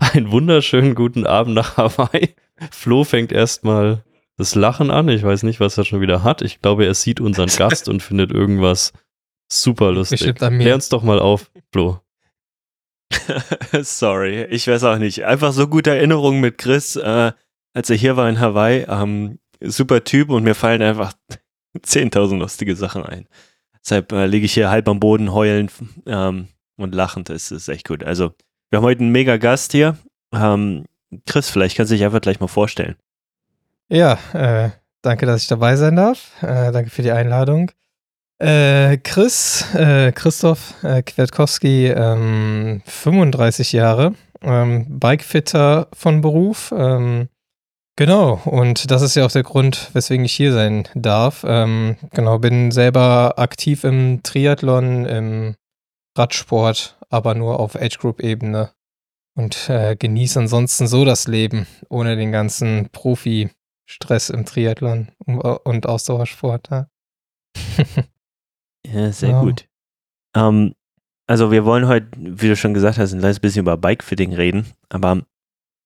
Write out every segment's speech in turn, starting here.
Einen wunderschönen guten Abend nach Hawaii. Flo fängt erstmal das Lachen an. Ich weiß nicht, was er schon wieder hat. Ich glaube, er sieht unseren Gast und findet irgendwas super lustig. Klär uns doch mal auf, Flo. Sorry, ich weiß auch nicht. Einfach so gute Erinnerungen mit Chris, äh, als er hier war in Hawaii. Ähm, super Typ und mir fallen einfach 10.000 lustige Sachen ein. Deshalb äh, liege ich hier halb am Boden heulend ähm, und lachend. Das ist echt gut. Also, wir haben heute einen mega Gast hier. Ähm, Chris, vielleicht kannst du dich einfach gleich mal vorstellen. Ja, äh, danke, dass ich dabei sein darf. Äh, danke für die Einladung. Äh, Chris, äh, Christoph äh, Kwiatkowski, ähm, 35 Jahre, ähm, Bikefitter von Beruf. Ähm, genau, und das ist ja auch der Grund, weswegen ich hier sein darf. Ähm, genau, bin selber aktiv im Triathlon, im Radsport, aber nur auf Age Group-Ebene und äh, genieße ansonsten so das Leben ohne den ganzen Profi-Stress im Triathlon und Ausdauersport. Ja. Ja, sehr ja. gut. Ähm, also wir wollen heute, wie du schon gesagt hast, ein kleines bisschen über Bikefitting reden, aber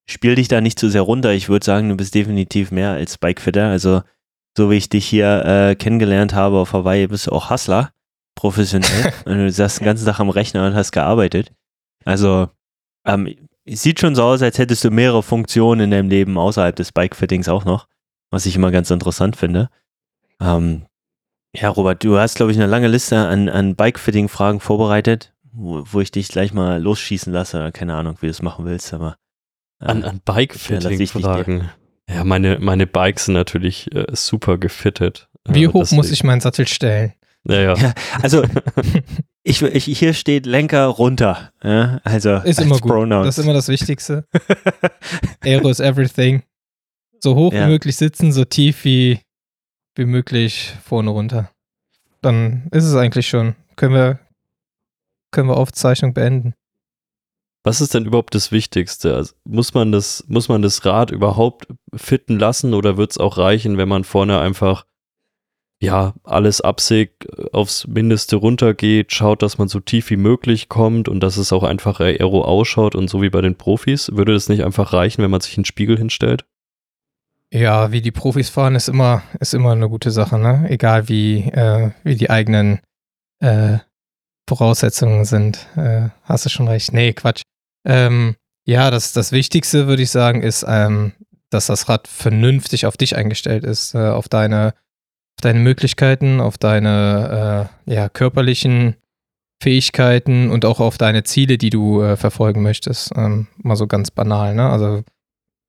spiel dich da nicht zu sehr runter. Ich würde sagen, du bist definitiv mehr als Bikefitter. Also so wie ich dich hier äh, kennengelernt habe auf Hawaii, bist du auch Hustler, professionell. und du saßt den ganzen Tag am Rechner und hast gearbeitet. Also ähm, es sieht schon so aus, als hättest du mehrere Funktionen in deinem Leben außerhalb des Bikefittings auch noch, was ich immer ganz interessant finde. Ähm, ja, Robert, du hast, glaube ich, eine lange Liste an, an Bike-Fitting-Fragen vorbereitet, wo, wo, ich dich gleich mal losschießen lasse. Keine Ahnung, wie du es machen willst, aber. Äh, an an Bike-Fitting-Fragen. Ja, meine, meine Bikes sind natürlich äh, super gefittet. Wie äh, hoch muss ich meinen Sattel stellen? Ja, ja. ja also, ich, ich, hier steht Lenker runter. Ja, also, ist immer gut. Pronouns. Das ist immer das Wichtigste. Aero is everything. So hoch ja. wie möglich sitzen, so tief wie wie möglich vorne runter. Dann ist es eigentlich schon. Können wir, können wir Aufzeichnung beenden. Was ist denn überhaupt das Wichtigste? Also muss, man das, muss man das Rad überhaupt fitten lassen oder wird es auch reichen, wenn man vorne einfach ja, alles absägt, aufs Mindeste runtergeht, schaut, dass man so tief wie möglich kommt und dass es auch einfach aero ausschaut und so wie bei den Profis. Würde das nicht einfach reichen, wenn man sich einen Spiegel hinstellt? Ja, wie die Profis fahren, ist immer, ist immer eine gute Sache, ne? Egal wie, äh, wie die eigenen äh, Voraussetzungen sind. Äh, hast du schon recht. Nee, Quatsch. Ähm, ja, das, das Wichtigste, würde ich sagen, ist, ähm, dass das Rad vernünftig auf dich eingestellt ist, äh, auf deine, auf deine Möglichkeiten, auf deine äh, ja, körperlichen Fähigkeiten und auch auf deine Ziele, die du äh, verfolgen möchtest. Ähm, mal so ganz banal, ne? Also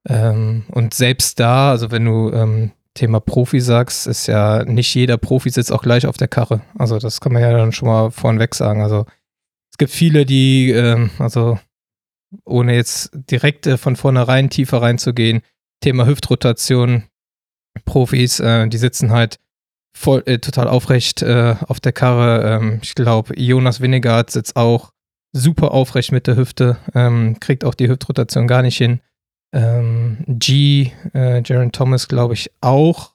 ähm, und selbst da, also wenn du ähm, Thema Profi sagst, ist ja nicht jeder Profi sitzt auch gleich auf der Karre. Also das kann man ja dann schon mal vorneweg sagen. Also es gibt viele, die, ähm, also ohne jetzt direkt äh, von vornherein tiefer reinzugehen, Thema Hüftrotation, Profis, äh, die sitzen halt voll, äh, total aufrecht äh, auf der Karre. Ähm, ich glaube, Jonas Winnegard sitzt auch super aufrecht mit der Hüfte, ähm, kriegt auch die Hüftrotation gar nicht hin. Ähm, G, äh, Jaron Thomas, glaube ich, auch.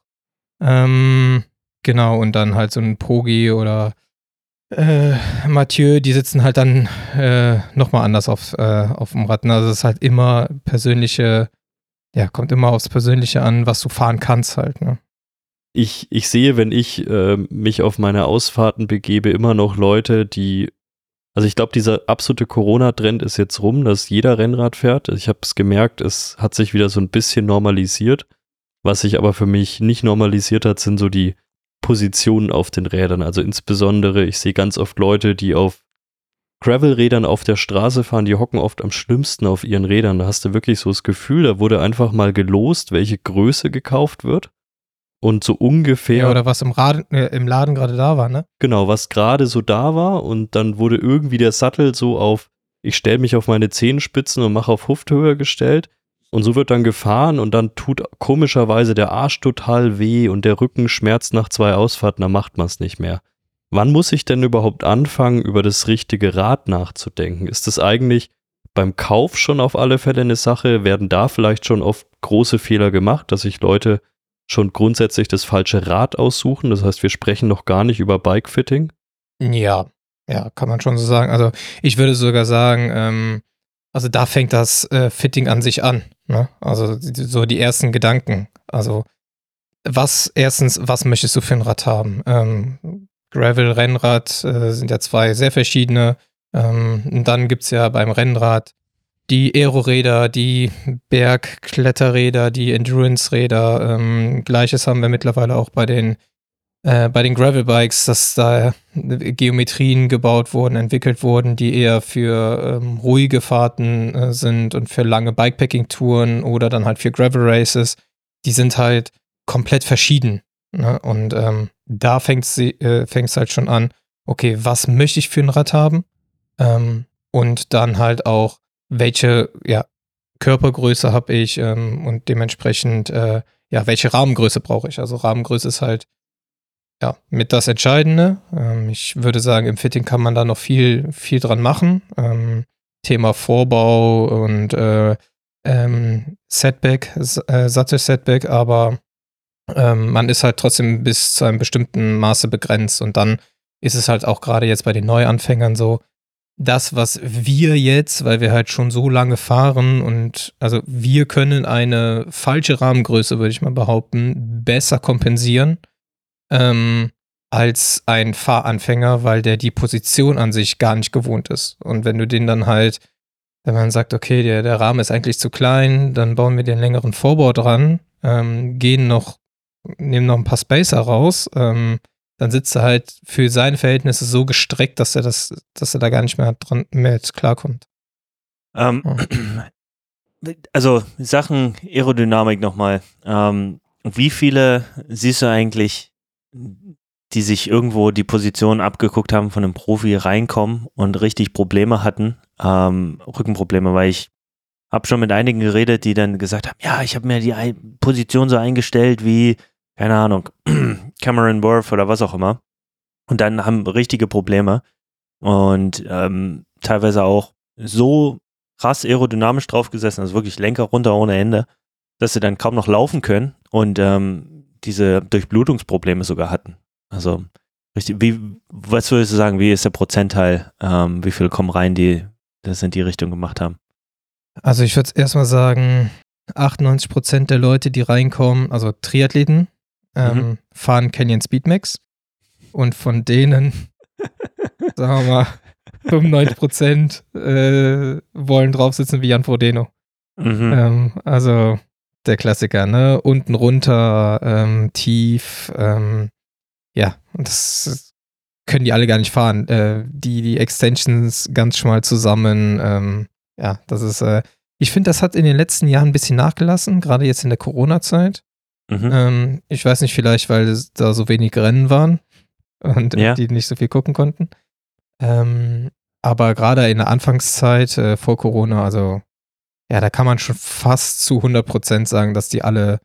Ähm, genau, und dann halt so ein Pogi oder äh, Mathieu, die sitzen halt dann äh, nochmal anders auf, äh, auf dem Rad. Also es ist halt immer persönliche, ja, kommt immer aufs Persönliche an, was du fahren kannst halt. Ne? Ich, ich sehe, wenn ich äh, mich auf meine Ausfahrten begebe, immer noch Leute, die also ich glaube, dieser absolute Corona-Trend ist jetzt rum, dass jeder Rennrad fährt. Ich habe es gemerkt, es hat sich wieder so ein bisschen normalisiert. Was sich aber für mich nicht normalisiert hat, sind so die Positionen auf den Rädern. Also insbesondere, ich sehe ganz oft Leute, die auf Gravel-Rädern auf der Straße fahren, die hocken oft am schlimmsten auf ihren Rädern. Da hast du wirklich so das Gefühl, da wurde einfach mal gelost, welche Größe gekauft wird und so ungefähr. Ja, oder was im, Rad, äh, im Laden gerade da war, ne? Genau, was gerade so da war und dann wurde irgendwie der Sattel so auf, ich stelle mich auf meine Zehenspitzen und mache auf Hufthöhe gestellt und so wird dann gefahren und dann tut komischerweise der Arsch total weh und der Rücken schmerzt nach zwei Ausfahrten, dann macht man es nicht mehr. Wann muss ich denn überhaupt anfangen, über das richtige Rad nachzudenken? Ist das eigentlich beim Kauf schon auf alle Fälle eine Sache? Werden da vielleicht schon oft große Fehler gemacht, dass sich Leute schon grundsätzlich das falsche Rad aussuchen. Das heißt, wir sprechen noch gar nicht über Bikefitting. Ja, ja, kann man schon so sagen. Also ich würde sogar sagen, ähm, also da fängt das äh, Fitting an sich an. Ne? Also so die ersten Gedanken. Also was erstens, was möchtest du für ein Rad haben? Ähm, Gravel, Rennrad äh, sind ja zwei sehr verschiedene. Ähm, dann gibt es ja beim Rennrad die Aeroräder, die Bergkletterräder, die Endurance-Räder. Ähm, Gleiches haben wir mittlerweile auch bei den, äh, den Gravel-Bikes, dass da Geometrien gebaut wurden, entwickelt wurden, die eher für ähm, ruhige Fahrten äh, sind und für lange Bikepacking-Touren oder dann halt für Gravel-Races. Die sind halt komplett verschieden. Ne? Und ähm, da fängt es äh, halt schon an, okay, was möchte ich für ein Rad haben? Ähm, und dann halt auch, welche ja, Körpergröße habe ich ähm, und dementsprechend, äh, ja, welche Rahmengröße brauche ich? Also Rahmengröße ist halt ja, mit das Entscheidende. Ähm, ich würde sagen, im Fitting kann man da noch viel, viel dran machen. Ähm, Thema Vorbau und äh, ähm, Setback, äh, Sattel-Setback, aber ähm, man ist halt trotzdem bis zu einem bestimmten Maße begrenzt und dann ist es halt auch gerade jetzt bei den Neuanfängern so, das, was wir jetzt, weil wir halt schon so lange fahren und also wir können eine falsche Rahmengröße, würde ich mal behaupten, besser kompensieren ähm, als ein Fahranfänger, weil der die Position an sich gar nicht gewohnt ist. Und wenn du den dann halt, wenn man sagt, okay, der, der Rahmen ist eigentlich zu klein, dann bauen wir den längeren Vorbau dran, ähm, gehen noch nehmen noch ein paar Spacer raus, ähm, dann sitzt er halt für seine Verhältnisse so gestreckt, dass er das, dass er da gar nicht mehr dran mehr klarkommt. Ähm, oh. Also Sachen Aerodynamik nochmal. Ähm, wie viele siehst du eigentlich, die sich irgendwo die Position abgeguckt haben von einem Profi reinkommen und richtig Probleme hatten, ähm, Rückenprobleme, weil ich habe schon mit einigen geredet, die dann gesagt haben, ja, ich habe mir die Position so eingestellt wie keine Ahnung, Cameron Worth oder was auch immer. Und dann haben richtige Probleme und ähm, teilweise auch so krass aerodynamisch draufgesessen, also wirklich Lenker runter ohne Ende, dass sie dann kaum noch laufen können und ähm, diese Durchblutungsprobleme sogar hatten. Also richtig, wie, was würdest du sagen, wie ist der Prozentteil, ähm, wie viele kommen rein, die das in die Richtung gemacht haben? Also ich würde erstmal sagen, 98 Prozent der Leute, die reinkommen, also Triathleten, ähm, mhm. fahren Canyon Speedmax. Und von denen, sagen wir mal, 95 Prozent äh, wollen drauf sitzen wie Jan Frodeno. Mhm. Ähm, also der Klassiker, ne? Unten runter, ähm, tief, ähm, ja, das können die alle gar nicht fahren. Äh, die, die Extensions ganz schmal zusammen, ähm, ja, das ist, äh, ich finde, das hat in den letzten Jahren ein bisschen nachgelassen, gerade jetzt in der Corona-Zeit. Mhm. Ähm, ich weiß nicht, vielleicht, weil da so wenig Rennen waren und ja. die nicht so viel gucken konnten. Ähm, aber gerade in der Anfangszeit äh, vor Corona, also ja, da kann man schon fast zu 100% sagen, dass die alle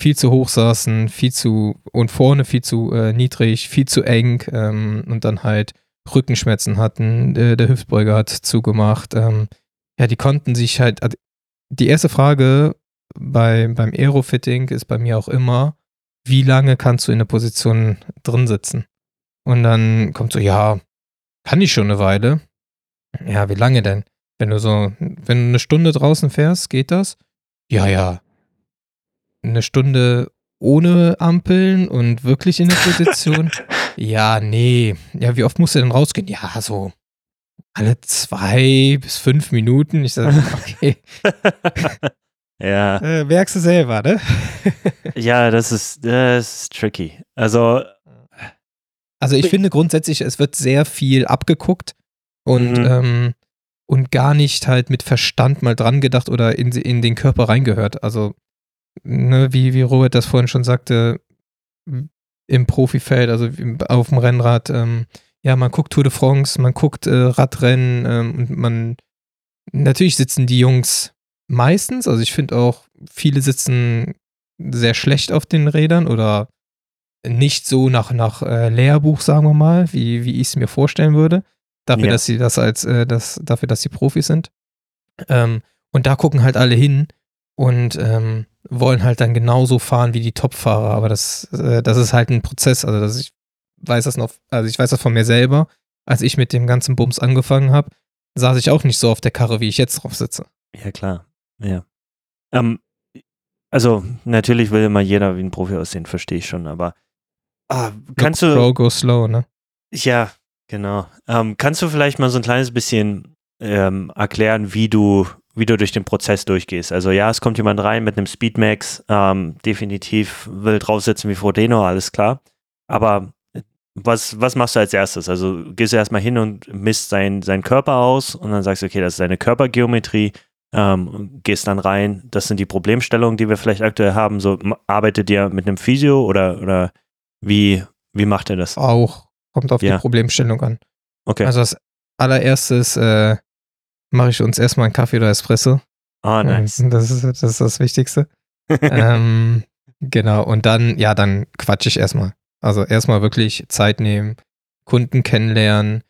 viel zu hoch saßen, viel zu und vorne viel zu äh, niedrig, viel zu eng ähm, und dann halt Rückenschmerzen hatten. Äh, der Hüftbeuger hat zugemacht. Ähm, ja, die konnten sich halt. Also die erste Frage bei, beim Aerofitting ist bei mir auch immer, wie lange kannst du in der Position drin sitzen? Und dann kommt so, ja, kann ich schon eine Weile. Ja, wie lange denn? Wenn du so, wenn du eine Stunde draußen fährst, geht das? Ja, ja. Eine Stunde ohne Ampeln und wirklich in der Position? ja, nee. Ja, wie oft musst du denn rausgehen? Ja, so alle zwei bis fünf Minuten. Ich sage, okay. Ja. Äh, merkst du selber, ne? ja, das ist, das ist tricky. Also. Also ich finde grundsätzlich, es wird sehr viel abgeguckt und, mhm. ähm, und gar nicht halt mit Verstand mal dran gedacht oder in, in den Körper reingehört. Also, ne, wie, wie Robert das vorhin schon sagte, im Profifeld, also auf dem Rennrad, ähm, ja, man guckt Tour de France, man guckt äh, Radrennen ähm, und man, natürlich sitzen die Jungs meistens. Also ich finde auch, viele sitzen sehr schlecht auf den Rädern oder nicht so nach, nach äh, Lehrbuch, sagen wir mal, wie, wie ich es mir vorstellen würde. Dafür, ja. dass sie das als, äh, das, dafür, dass sie Profis sind. Ähm, und da gucken halt alle hin und ähm, wollen halt dann genauso fahren wie die Top-Fahrer. Aber das, äh, das ist halt ein Prozess. Also das, ich weiß das noch, also ich weiß das von mir selber, als ich mit dem ganzen Bums angefangen habe saß ich auch nicht so auf der Karre, wie ich jetzt drauf sitze. Ja, klar. Ja. Ähm, also, natürlich will immer jeder wie ein Profi aussehen, verstehe ich schon, aber ah, kannst Look du. Pro, go slow, ne? Ja, genau. Ähm, kannst du vielleicht mal so ein kleines bisschen ähm, erklären, wie du, wie du durch den Prozess durchgehst? Also ja, es kommt jemand rein mit einem Speedmax, ähm, definitiv will draufsetzen wie Frodeno, alles klar. Aber was, was machst du als erstes? Also gehst du erstmal hin und misst sein, seinen Körper aus und dann sagst du, okay, das ist deine Körpergeometrie, ähm, gehst dann rein, das sind die Problemstellungen, die wir vielleicht aktuell haben. So arbeitet ihr mit einem Physio oder, oder wie, wie macht er das? Auch. Kommt auf Ja. die Problemstellung an. Okay. Also als allererstes äh, mache ich uns erstmal einen Kaffee oder Espresso. Ah, nice. Das ist das, ist das Wichtigste. ähm, genau, und dann, ja, dann quatsch ich erstmal. Also erstmal wirklich Zeit nehmen, Kunden kennenlernen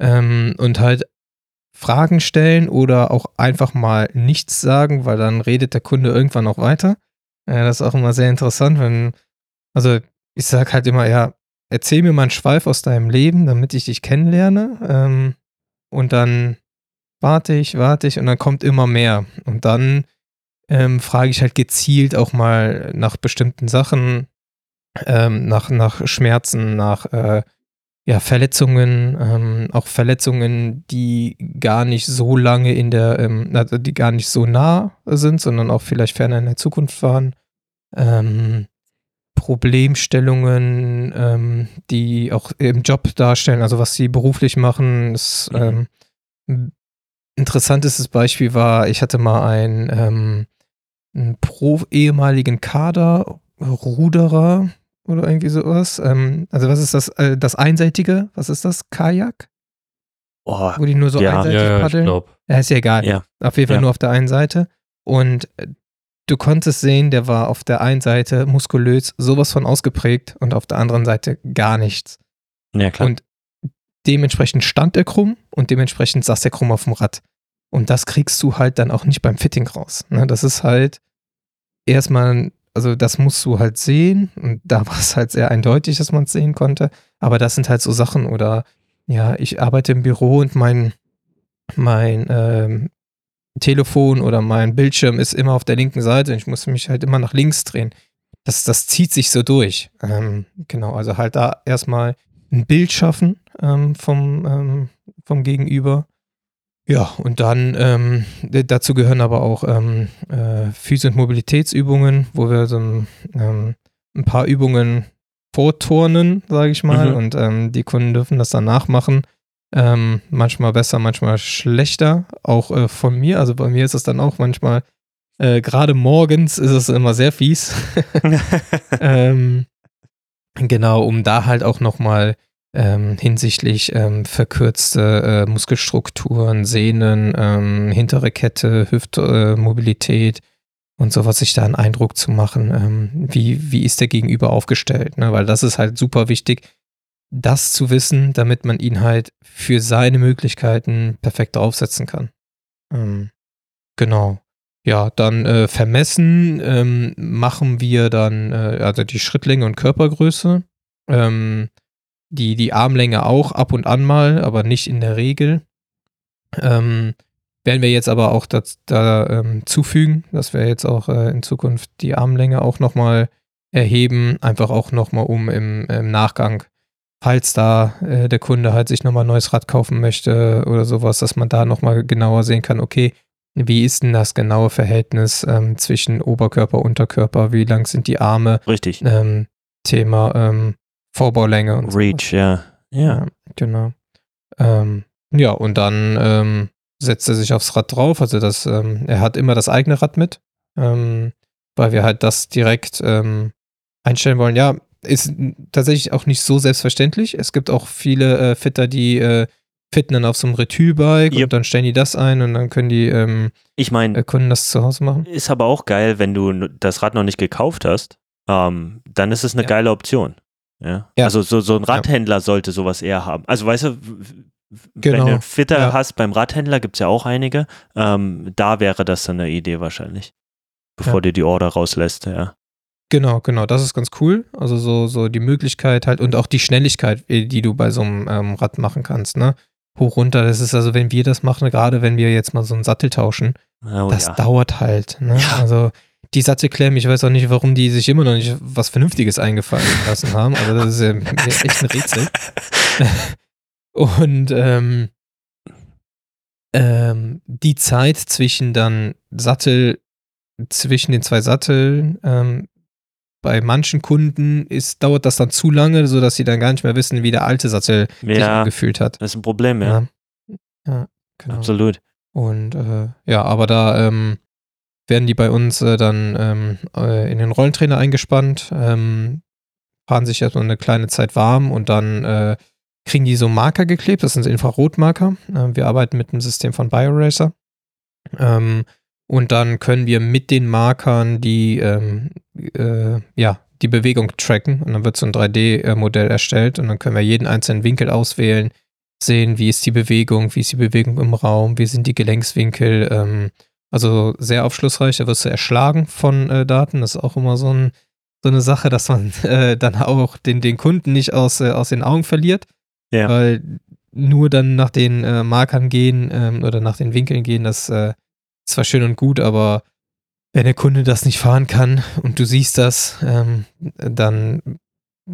ähm, und halt Fragen stellen oder auch einfach mal nichts sagen, weil dann redet der Kunde irgendwann noch weiter. Ja, das ist auch immer sehr interessant, wenn, also ich sag halt immer, ja, erzähl mir mal einen Schweif aus deinem Leben, damit ich dich kennenlerne. Ähm, und dann warte ich, warte ich und dann kommt immer mehr. Und dann ähm, frage ich halt gezielt auch mal nach bestimmten Sachen, ähm, nach, nach Schmerzen, nach äh, ja, Verletzungen, ähm, auch Verletzungen, die gar nicht so lange in der, ähm, also die gar nicht so nah sind, sondern auch vielleicht ferner in der Zukunft waren. Ähm, Problemstellungen, ähm, die auch im Job darstellen, also was sie beruflich machen. Ist, Mhm. ähm, interessantestes Beispiel war, ich hatte mal einen, ähm, einen pro ehemaligen Kader-Ruderer oder irgendwie sowas. Ähm, also was ist das? Äh, das Einseitige? Was ist das? Kajak? Oh, Wo die nur so Ja. einseitig Ja, ja, ich paddeln? glaube. Ja, ist ja egal. Ja. Auf jeden Fall Ja. nur auf der einen Seite. Und äh, du konntest sehen, der war auf der einen Seite muskulös sowas von ausgeprägt und auf der anderen Seite gar nichts. ja klar. Und dementsprechend stand er krumm und dementsprechend saß er krumm auf dem Rad. Und das kriegst du halt dann auch nicht beim Fitting raus. Ne? Das ist halt erstmal, also das musst du halt sehen. Und da war es halt sehr eindeutig, dass man es sehen konnte. Aber das sind halt so Sachen oder ja, ich arbeite im Büro und mein, mein ähm, Telefon oder mein Bildschirm ist immer auf der linken Seite und ich muss mich halt immer nach links drehen. Das, das zieht sich so durch. Ähm, genau, also halt da erstmal ein Bild schaffen ähm, vom, ähm, vom Gegenüber. Ja, und dann ähm, dazu gehören aber auch ähm, äh, Physio- und Mobilitätsübungen, wo wir so ein, ähm, ein paar Übungen vorturnen, sage ich mal, Mhm. und ähm, die Kunden dürfen das dann nachmachen. Ähm, manchmal besser, manchmal schlechter, auch äh, von mir. Also bei mir ist es dann auch manchmal, äh, gerade morgens ist es immer sehr fies. ähm, genau, um da halt auch nochmal ähm, hinsichtlich ähm, verkürzte äh, Muskelstrukturen, Sehnen, ähm, hintere Kette, Hüftmobilität äh, und sowas, sich da einen Eindruck zu machen, ähm, wie, wie ist der Gegenüber aufgestellt, ne? weil das ist halt super wichtig, das zu wissen, damit man ihn halt für seine Möglichkeiten perfekt aufsetzen kann. Ähm, genau. Ja, dann äh, vermessen ähm, machen wir dann äh, also die Schrittlänge und Körpergröße. Ähm, die, die Armlänge auch ab und an mal, aber nicht in der Regel. Ähm, werden wir jetzt aber auch das, da ähm, zufügen, dass wir jetzt auch äh, in Zukunft die Armlänge auch nochmal erheben, einfach auch nochmal um im, im Nachgang, falls da äh, der Kunde halt sich nochmal ein neues Rad kaufen möchte oder sowas, dass man da nochmal genauer sehen kann, okay, wie ist denn das genaue Verhältnis ähm, zwischen Oberkörper, Unterkörper, wie lang sind die Arme, Richtig. ähm, Thema ähm, Vorbaulänge und Reach, ja. Ja. ja, genau. Ähm, ja, und dann ähm, setzt er sich aufs Rad drauf. Also das, ähm, er hat immer das eigene Rad mit, ähm, weil wir halt das direkt ähm, einstellen wollen. Ja, ist tatsächlich auch nicht so selbstverständlich. Es gibt auch viele äh, Fitter, die äh, fitten dann auf so einem Retülbike Yep. und dann stellen die das ein und dann können die ähm, Ich meine, äh, Kunden das zu Hause machen. ist aber auch geil, wenn du das Rad noch nicht gekauft hast, ähm, dann ist es eine Ja. geile Option. Ja. Ja. Also so, so ein Radhändler sollte sowas eher haben. Also weißt du, w- wenn Genau. du einen Fitter Ja. hast beim Radhändler, gibt es ja auch einige, ähm, da wäre das dann eine Idee wahrscheinlich. Bevor Ja. dir die Order rauslässt, ja. Genau, genau, das ist ganz cool. Also so, so die Möglichkeit halt und auch die Schnelligkeit, äh, die du bei so einem ähm, Rad machen kannst, ne? hoch runter. Das ist also, wenn wir das machen, gerade wenn wir jetzt mal so einen Sattel tauschen, Oh, das ja. dauert halt. Ne? Ja. Also die Sattelklemmen, ich weiß auch nicht, warum die sich immer noch nicht was Vernünftiges eingefallen lassen haben, aber das ist ja echt ein Rätsel. Und ähm, ähm, die Zeit zwischen dann Sattel, zwischen den zwei Satteln, ähm, bei manchen Kunden ist, dauert das dann zu lange, sodass sie dann gar nicht mehr wissen, wie der alte Sattel sich ja, angefühlt hat. das ist ein Problem, ja. Ja, ja genau. Absolut. Und äh, ja, aber da ähm, werden die bei uns äh, dann ähm, äh, in den Rollentrainer eingespannt, ähm, fahren sich erstmal eine kleine Zeit warm und dann äh, kriegen die so Marker geklebt. Das sind Infrarotmarker. Äh, wir arbeiten mit einem System von BioRacer. Ähm, und dann können wir mit den Markern die, ähm, äh, ja, die Bewegung tracken. Und dann wird so ein 3D-Modell erstellt und dann können wir jeden einzelnen Winkel auswählen, sehen, wie ist die Bewegung, wie ist die Bewegung im Raum, wie sind die Gelenkswinkel. Also sehr aufschlussreich. Da wirst du erschlagen von äh, Daten. Das ist auch immer so, ein, so eine Sache, dass man äh, dann auch den, den Kunden nicht aus, äh, aus den Augen verliert. Ja. Weil nur dann nach den äh, Markern gehen ähm, oder nach den Winkeln gehen, das äh, ist zwar schön und gut, aber wenn der Kunde das nicht fahren kann und du siehst das, ähm, dann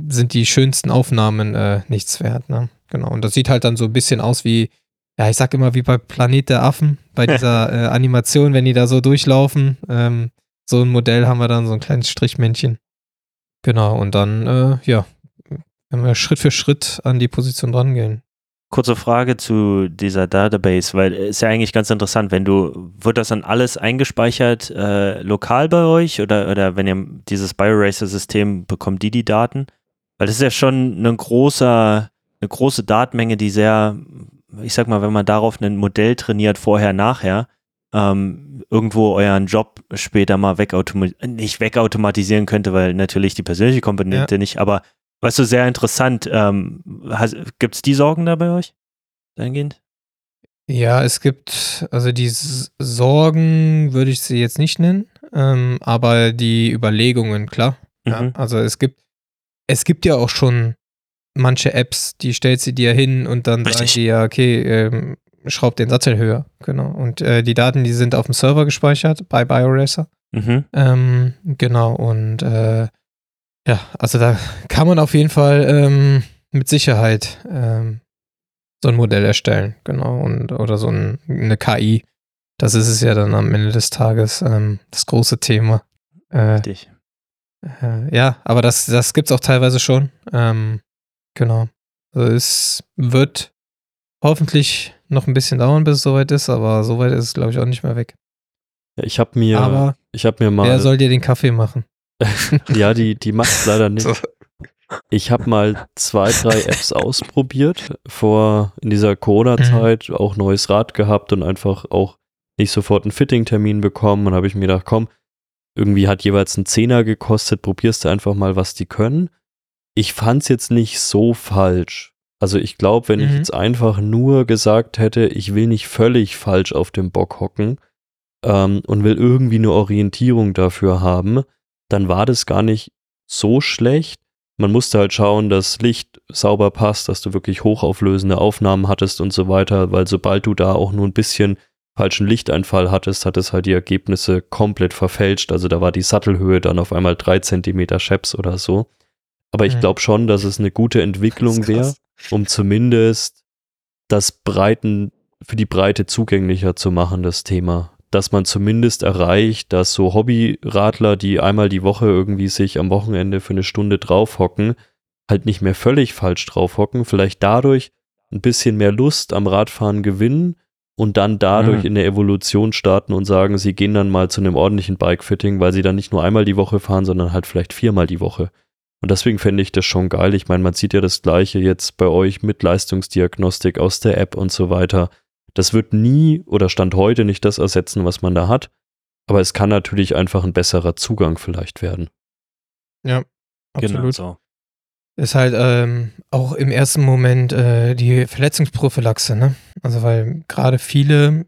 sind die schönsten Aufnahmen äh, nichts wert. Ne? Genau. Und das sieht halt dann so ein bisschen aus wie, ja, ich sag immer wie bei Planet der Affen, bei dieser äh, Animation, wenn die da so durchlaufen. Ähm, so ein Modell haben wir dann, so ein kleines Strichmännchen. Genau, und dann, äh, ja, wenn wir Schritt für Schritt an die Position drangehen. Kurze Frage zu dieser Database, weil es ist ja eigentlich ganz interessant, wenn du, wird das dann alles eingespeichert äh, lokal bei euch oder, oder wenn ihr dieses BioRacer-System bekommt die die Daten? Weil das ist ja schon ein großer, eine große Datenmenge, die sehr, ich sag mal, wenn man darauf ein Modell trainiert, vorher, nachher, ähm, irgendwo euren Job später mal wegautomatisieren, nicht wegautomatisieren könnte, weil natürlich die persönliche Komponente nicht, aber weißt du, sehr interessant. Ähm, Gibt es die Sorgen da bei euch? Eingehend? Ja, es gibt, also die Sorgen würde ich sie jetzt nicht nennen, ähm, aber die Überlegungen, klar. Ja, Mhm. also es gibt, es gibt ja auch schon manche Apps, die stellt sie dir hin und dann sagen Richtig. die ja, okay, ähm, schraub den Sattel höher. Genau. Und äh, die Daten, die sind auf dem Server gespeichert bei BioRacer. Mhm. Ähm, genau, und äh, ja, also da kann man auf jeden Fall ähm, mit Sicherheit ähm, so ein Modell erstellen, genau, und oder so ein, eine KI. Das ist es ja dann am Ende des Tages ähm, das große Thema. Äh, Richtig. äh, ja, aber das, das gibt's auch teilweise schon. Ähm, genau. Also es wird hoffentlich noch ein bisschen dauern, bis es soweit ist, aber soweit ist es, glaube ich, auch nicht mehr weg. Ja, ich habe mir, aber ich habe mir mal, wer soll dir den Kaffee machen? ja, die, die macht's leider nicht. Ich habe mal zwei, drei Apps ausprobiert vor in dieser Corona-Zeit, auch neues Rad gehabt und einfach auch nicht sofort einen Fitting-Termin bekommen. Und habe ich mir gedacht, komm, irgendwie hat jeweils einen Zehner gekostet, probierst du einfach mal, was die können. Ich fand's jetzt nicht so falsch. Also ich glaube, wenn ich Mhm. jetzt einfach nur gesagt hätte, ich will nicht völlig falsch auf dem Bock hocken ähm, und will irgendwie eine Orientierung dafür haben, dann war das gar nicht so schlecht. Man musste halt schauen, dass Licht sauber passt, dass du wirklich hochauflösende Aufnahmen hattest und so weiter, weil sobald du da auch nur ein bisschen falschen Lichteinfall hattest, hat es halt die Ergebnisse komplett verfälscht. Also da war die Sattelhöhe dann auf einmal drei Zentimeter Scheps oder so. Aber ich Mhm. glaube schon, dass es eine gute Entwicklung wäre, um zumindest das Breiten, für die Breite zugänglicher zu machen, das Thema. Dass man zumindest erreicht, dass so Hobbyradler, die einmal die Woche irgendwie sich am Wochenende für eine Stunde draufhocken, halt nicht mehr völlig falsch draufhocken, vielleicht dadurch ein bisschen mehr Lust am Radfahren gewinnen und dann dadurch Mhm. in der Evolution starten und sagen, sie gehen dann mal zu einem ordentlichen Bikefitting, weil sie dann nicht nur einmal die Woche fahren, sondern halt vielleicht viermal die Woche. Und deswegen fände ich das schon geil. Ich meine, man sieht ja das Gleiche jetzt bei euch mit Leistungsdiagnostik aus der App und so weiter. Das wird nie oder Stand heute nicht das ersetzen, was man da hat. Aber es kann natürlich einfach ein besserer Zugang vielleicht werden. Ja, Genau absolut. so. Ist halt ähm, auch im ersten Moment äh, die Verletzungsprophylaxe, ne? Also weil gerade viele,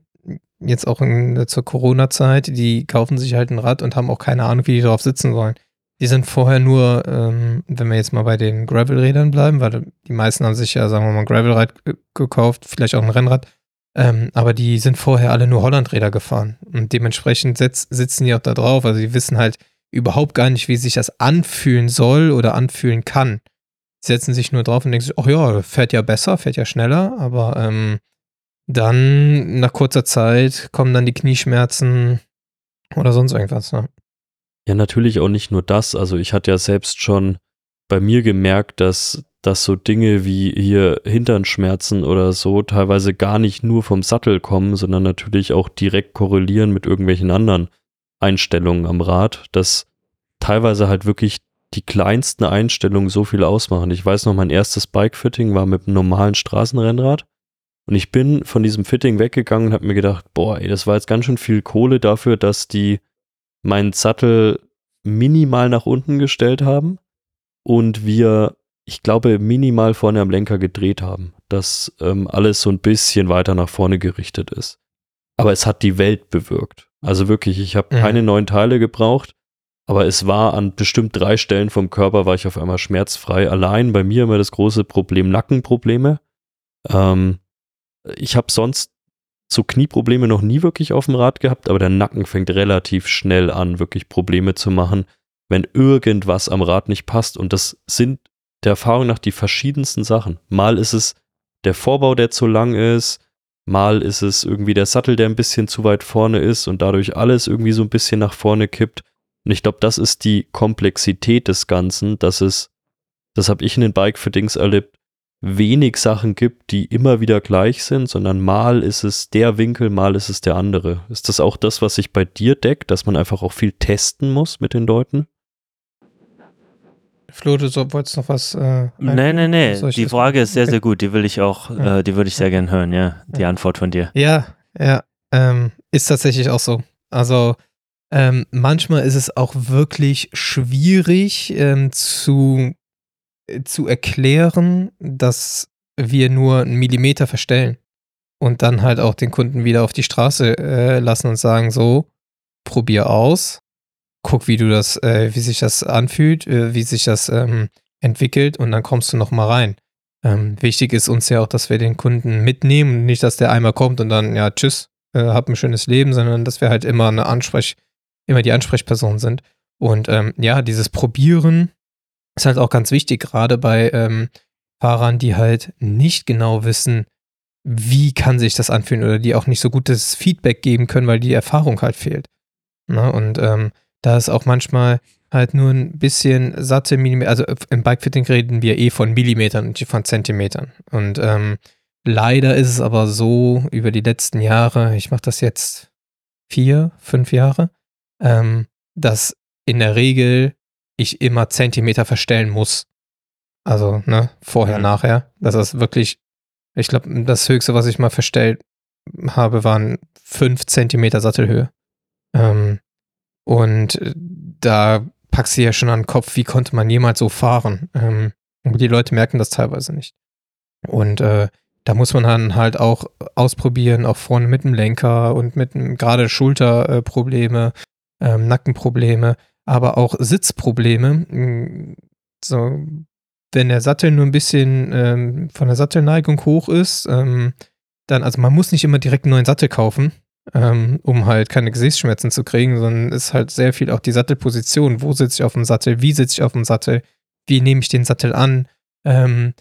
jetzt auch in, zur Corona-Zeit, die kaufen sich halt ein Rad und haben auch keine Ahnung, wie die drauf sitzen sollen. Die sind vorher nur, ähm, wenn wir jetzt mal bei den Gravel-Rädern bleiben, weil die meisten haben sich ja, sagen wir mal, ein Gravelrad gekauft, vielleicht auch ein Rennrad, ähm, aber die sind vorher alle nur Hollandräder gefahren. Und dementsprechend setz, sitzen die auch da drauf. Also die wissen halt überhaupt gar nicht, wie sich das anfühlen soll oder anfühlen kann. Die setzen sich nur drauf und denken sich, ach ja, fährt ja besser, fährt ja schneller, aber ähm, dann nach kurzer Zeit kommen dann die Knieschmerzen oder sonst irgendwas. Ne? Ja, natürlich auch nicht nur das. Also ich hatte ja selbst schon bei mir gemerkt, dass, dass so Dinge wie hier Hinternschmerzen oder so teilweise gar nicht nur vom Sattel kommen, sondern natürlich auch direkt korrelieren mit irgendwelchen anderen Einstellungen am Rad, dass teilweise halt wirklich die kleinsten Einstellungen so viel ausmachen. Ich weiß noch, mein erstes Bike-Fitting war mit einem normalen Straßenrennrad und ich bin von diesem Fitting weggegangen und habe mir gedacht, boah, ey, das war jetzt ganz schön viel Kohle dafür, dass die meinen Sattel minimal nach unten gestellt haben und wir, ich glaube, minimal vorne am Lenker gedreht haben, dass ähm, alles so ein bisschen weiter nach vorne gerichtet ist. Aber es hat die Welt bewirkt. Also wirklich, ich habe mhm. keine neuen Teile gebraucht, aber es war an bestimmt drei Stellen vom Körper war ich auf einmal schmerzfrei. Allein bei mir immer das große Problem Nackenprobleme. Ähm, ich habe sonst so Knieprobleme noch nie wirklich auf dem Rad gehabt, aber der Nacken fängt relativ schnell an, wirklich Probleme zu machen, wenn irgendwas am Rad nicht passt. Und das sind der Erfahrung nach die verschiedensten Sachen. Mal ist es der Vorbau, der zu lang ist, mal ist es irgendwie der Sattel, der ein bisschen zu weit vorne ist und dadurch alles irgendwie so ein bisschen nach vorne kippt. Und ich glaube, das ist die Komplexität des Ganzen, dass es, das habe ich in den Bike-Fittings erlebt, wenig Sachen gibt, die immer wieder gleich sind, sondern mal ist es der Winkel, mal ist es der andere. Ist das auch das, was sich bei dir deckt, dass man einfach auch viel testen muss mit den Leuten? Flo, du so, wolltest noch was? Äh, nee, nee, nee. Die Frage ist sehr, sehr gut. Die will ich auch, ja. äh, die würde ich sehr gern hören, ja. Die ja. Antwort von dir. Ja, ja. Ähm, ist tatsächlich auch so. Also, ähm, manchmal ist es auch wirklich schwierig ähm, zu zu erklären, dass wir nur einen Millimeter verstellen und dann halt auch den Kunden wieder auf die Straße äh, lassen und sagen, so, probier aus, guck, wie du das, äh, wie sich das anfühlt, äh, wie sich das ähm, entwickelt und dann kommst du noch mal rein. Ähm, wichtig ist uns ja auch, dass wir den Kunden mitnehmen, nicht, dass der einmal kommt und dann, ja, tschüss, äh, hab ein schönes Leben, sondern dass wir halt immer eine Ansprech, immer die Ansprechperson sind. Und ähm, ja, dieses Probieren ist halt auch ganz wichtig, gerade bei ähm, Fahrern, die halt nicht genau wissen, wie kann sich das anfühlen oder die auch nicht so gutes Feedback geben können, weil die Erfahrung halt fehlt. Na, ne? und ähm, da ist auch manchmal halt nur ein bisschen satte Millimeter, also im Bikefitting reden wir eh von Millimetern und nicht von Zentimetern. Und ähm, leider ist es aber so über die letzten Jahre, ich mache das jetzt vier, fünf Jahre, ähm, dass in der Regel ich immer Zentimeter verstellen muss. Also, ne, vorher, mhm. nachher. Das ist wirklich, ich glaube, das höchste, was ich mal verstellt habe, waren fünf Zentimeter Sattelhöhe. Ähm, und äh, da packst du ja schon an den Kopf, wie konnte man jemals so fahren? Ähm, die Leute merken das teilweise nicht. Und äh, da muss man dann halt auch ausprobieren, auch vorne mit dem Lenker und mit gerade Schulterprobleme, äh, ähm, Nackenprobleme aber auch Sitzprobleme. Mm, so, wenn der Sattel nur ein bisschen ähm, von der Sattelneigung hoch ist, ähm, dann, also man muss nicht immer direkt einen neuen Sattel kaufen, ähm, um halt keine Gesäßschmerzen zu kriegen, sondern ist halt sehr viel auch die Sattelposition. Wo sitze ich auf dem Sattel? Wie sitze ich auf dem Sattel? Wie nehme ich den Sattel an? Ähm,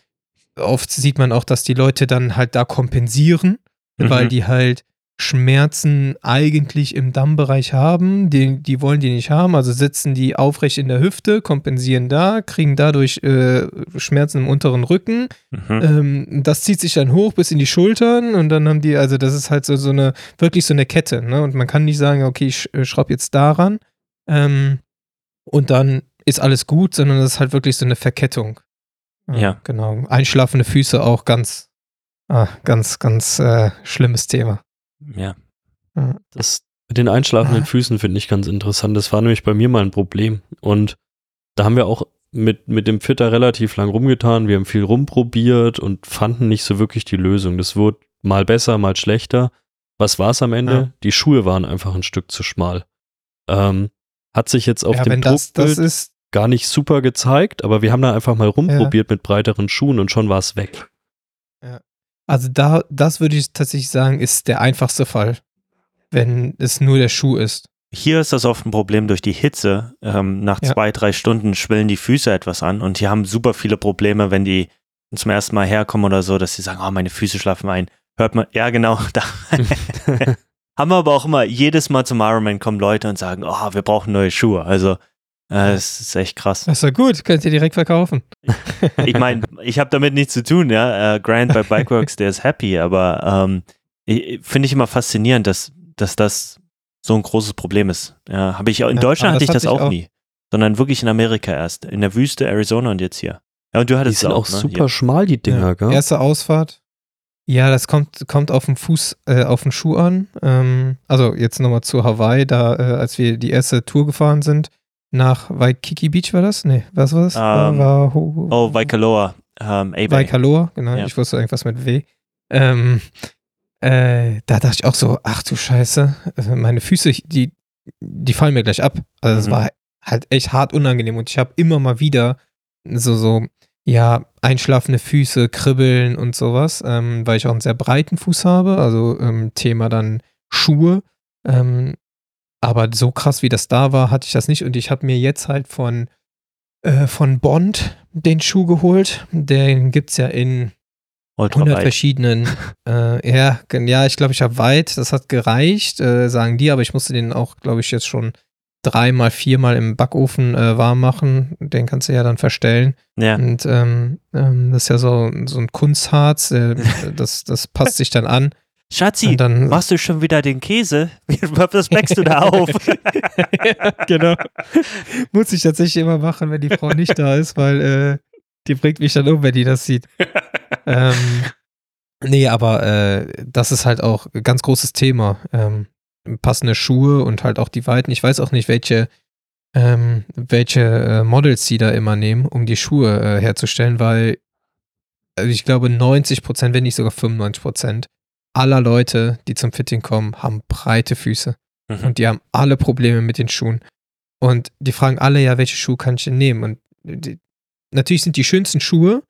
oft sieht man auch, dass die Leute dann halt da kompensieren, mhm. weil die halt Schmerzen eigentlich im Dammbereich haben, die, die wollen die nicht haben, also sitzen die aufrecht in der Hüfte, kompensieren da, kriegen dadurch äh, Schmerzen im unteren Rücken. Mhm. Ähm, das zieht sich dann hoch bis in die Schultern und dann haben die, also das ist halt so, so eine, wirklich so eine Kette, ne? Und man kann nicht sagen, okay, ich äh, schraube jetzt daran ähm, und dann ist alles gut, sondern das ist halt wirklich so eine Verkettung. Ja. Genau. Einschlafende Füße auch ganz, ah, ganz, ganz äh, schlimmes Thema. Ja. Das mit den einschlafenden Füßen finde ich ganz interessant. Das war nämlich bei mir mal ein Problem. Und da haben wir auch mit, mit dem Fitter relativ lang rumgetan. Wir haben viel rumprobiert und fanden nicht so wirklich die Lösung. Das wurde mal besser, mal schlechter. Was war es am Ende? Ja. Die Schuhe waren einfach ein Stück zu schmal. Ähm, hat sich jetzt auf ja, dem wenn das, das ist, gar nicht super gezeigt, aber wir haben da einfach mal rumprobiert ja. mit breiteren Schuhen und schon war es weg. Ja. Also da, das würde ich tatsächlich sagen, ist der einfachste Fall, wenn es nur der Schuh ist. Hier ist das oft ein Problem durch die Hitze. Ähm, nach ja. zwei, drei Stunden schwillen die Füße etwas an und die haben super viele Probleme, wenn die zum ersten Mal herkommen oder so, dass sie sagen, oh, meine Füße schlafen ein. Hört man, ja genau, da. haben wir aber auch immer, jedes Mal zum Ironman kommen Leute und sagen, oh, wir brauchen neue Schuhe. Also das ist echt krass. Das ist ja gut, könnt ihr direkt verkaufen. ich meine, ich habe damit nichts zu tun, ja. Äh, Grant bei Bikeworks, der ist happy, aber ähm, finde ich immer faszinierend, dass, dass das so ein großes Problem ist. Ja, habe ich in ja, Deutschland hatte ich das auch, auch, nie, sondern wirklich in Amerika erst, in der Wüste Arizona und jetzt hier. Ja, und du hattest die sind auch, auch ne? super hier. schmal die Dinger, ja. gell? Erste Ausfahrt. Ja, das kommt, kommt auf den Fuß, äh, auf den Schuh an. Ähm, also jetzt nochmal zu Hawaii, da äh, als wir die erste Tour gefahren sind, nach Waikiki Beach war das? Nee, was war das? Um, ähm, war, oh, Waikoloa. Um, Waikoloa, genau. Ja. Ich wusste irgendwas mit W. Ähm, äh, da dachte ich auch so, ach du Scheiße, also meine Füße, die, die fallen mir gleich ab. Also es mhm. war halt echt hart unangenehm und ich habe immer mal wieder so, so, ja, einschlafende Füße, Kribbeln und sowas, ähm, weil ich auch einen sehr breiten Fuß habe, also ähm, Thema dann Schuhe. Ähm, aber so krass wie das da war, hatte ich das nicht und ich habe mir jetzt halt von, äh, von Bond den Schuh geholt. Den gibt es ja in Ultra 100 weit. verschiedenen. Äh, ja, ja, ich glaube, ich habe weit. Das hat gereicht, äh, sagen die, aber ich musste den auch, glaube ich, jetzt schon dreimal, viermal im Backofen äh, warm machen. Den kannst du ja dann verstellen. Ja. Und ähm, ähm, das ist ja so, so ein Kunstharz, äh, das, das passt sich dann an. Schatzi, dann, machst du schon wieder den Käse? Was backst du da auf? ja, genau. Muss ich tatsächlich immer machen, wenn die Frau nicht da ist, weil äh, die bringt mich dann um, wenn die das sieht. ähm, nee, aber äh, das ist halt auch ein ganz großes Thema. Ähm, passende Schuhe und halt auch die Weiten. Ich weiß auch nicht, welche, ähm, welche äh, Models sie da immer nehmen, um die Schuhe äh, herzustellen, weil also ich glaube 90 Prozent, wenn nicht sogar 95 Prozent aller Leute, die zum Fitting kommen, haben breite Füße. Mhm. Und die haben alle Probleme mit den Schuhen. Und die fragen alle, ja, welche Schuhe kann ich denn nehmen? Und die, natürlich sind die schönsten Schuhe,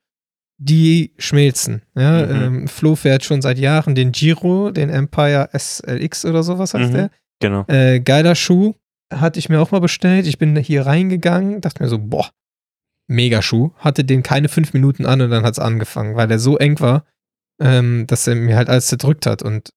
die schmelzen. Ja? Mhm. Ähm, Flo fährt schon seit Jahren den Giro, den Empire SLX oder sowas heißt mhm. der. Genau. Äh, geiler Schuh. Hatte ich mir auch mal bestellt. Ich bin hier reingegangen, dachte mir so, boah, mega Schuh. Hatte den keine fünf Minuten an und dann hat es angefangen, weil der so eng war, ähm, dass er mir halt alles zerdrückt hat. Und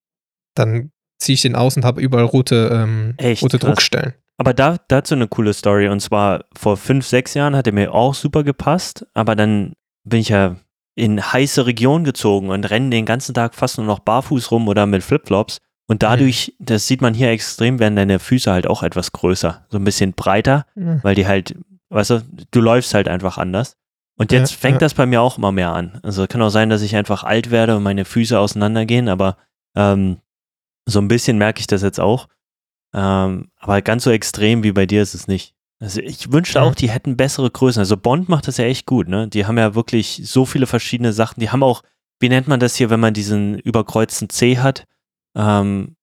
dann ziehe ich den aus und habe überall rote, ähm, rote Druckstellen. Aber da, dazu eine coole Story. Und zwar vor fünf, sechs Jahren hat er mir auch super gepasst. Aber dann bin ich ja in heiße Regionen gezogen und renne den ganzen Tag fast nur noch barfuß rum oder mit Flipflops. Und dadurch, mhm. das sieht man hier extrem, werden deine Füße halt auch etwas größer. So ein bisschen breiter, mhm. weil die halt, weißt du, du läufst halt einfach anders. Und jetzt ja, fängt ja. das bei mir auch immer mehr an. Also kann auch sein, dass ich einfach alt werde und meine Füße auseinandergehen, aber ähm, so ein bisschen merke ich das jetzt auch. Ähm, aber ganz so extrem wie bei dir ist es nicht. Also ich wünschte ja. auch, die hätten bessere Größen. Also Bond macht das ja echt gut, ne? Die haben ja wirklich so viele verschiedene Sachen. Die haben auch, wie nennt man das hier, wenn man diesen überkreuzten C hat? Ähm,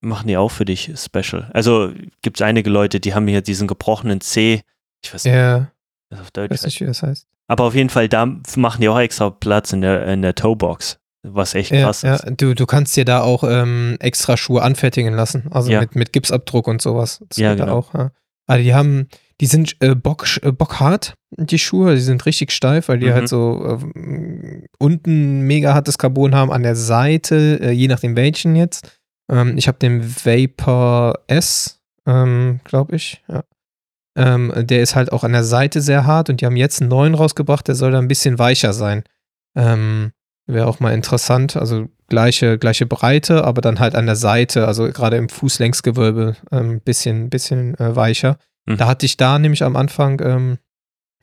machen die auch für dich Special. Also gibt es einige Leute, die haben hier diesen gebrochenen C. Ich weiß nicht, ja. was auf Deutsch weiß nicht, wie das heißt. Aber auf jeden Fall, da machen die auch extra Platz in der, in der Toebox was echt krass ja, ist. Ja, du, du kannst dir da auch ähm, extra Schuhe anfertigen lassen, also ja. mit, mit Gipsabdruck und sowas. Das ja, genau. auch. Ja. Also die haben, die sind äh, bock, äh, bockhart, die Schuhe, die sind richtig steif, weil die halt mhm. halt so äh, unten mega hartes Carbon haben, an der Seite, äh, je nachdem welchen jetzt. Ähm, ich habe den Vapor S, ähm, glaube ich, ja. Ähm, der ist halt auch an der Seite sehr hart und die haben jetzt einen neuen rausgebracht, der soll da ein bisschen weicher sein. Ähm, Wäre auch mal interessant. Also gleiche, gleiche Breite, aber dann halt an der Seite, also gerade im Fußlängsgewölbe, ein ähm, bisschen, bisschen äh, weicher. Mhm. Da hatte ich da nämlich am Anfang ähm,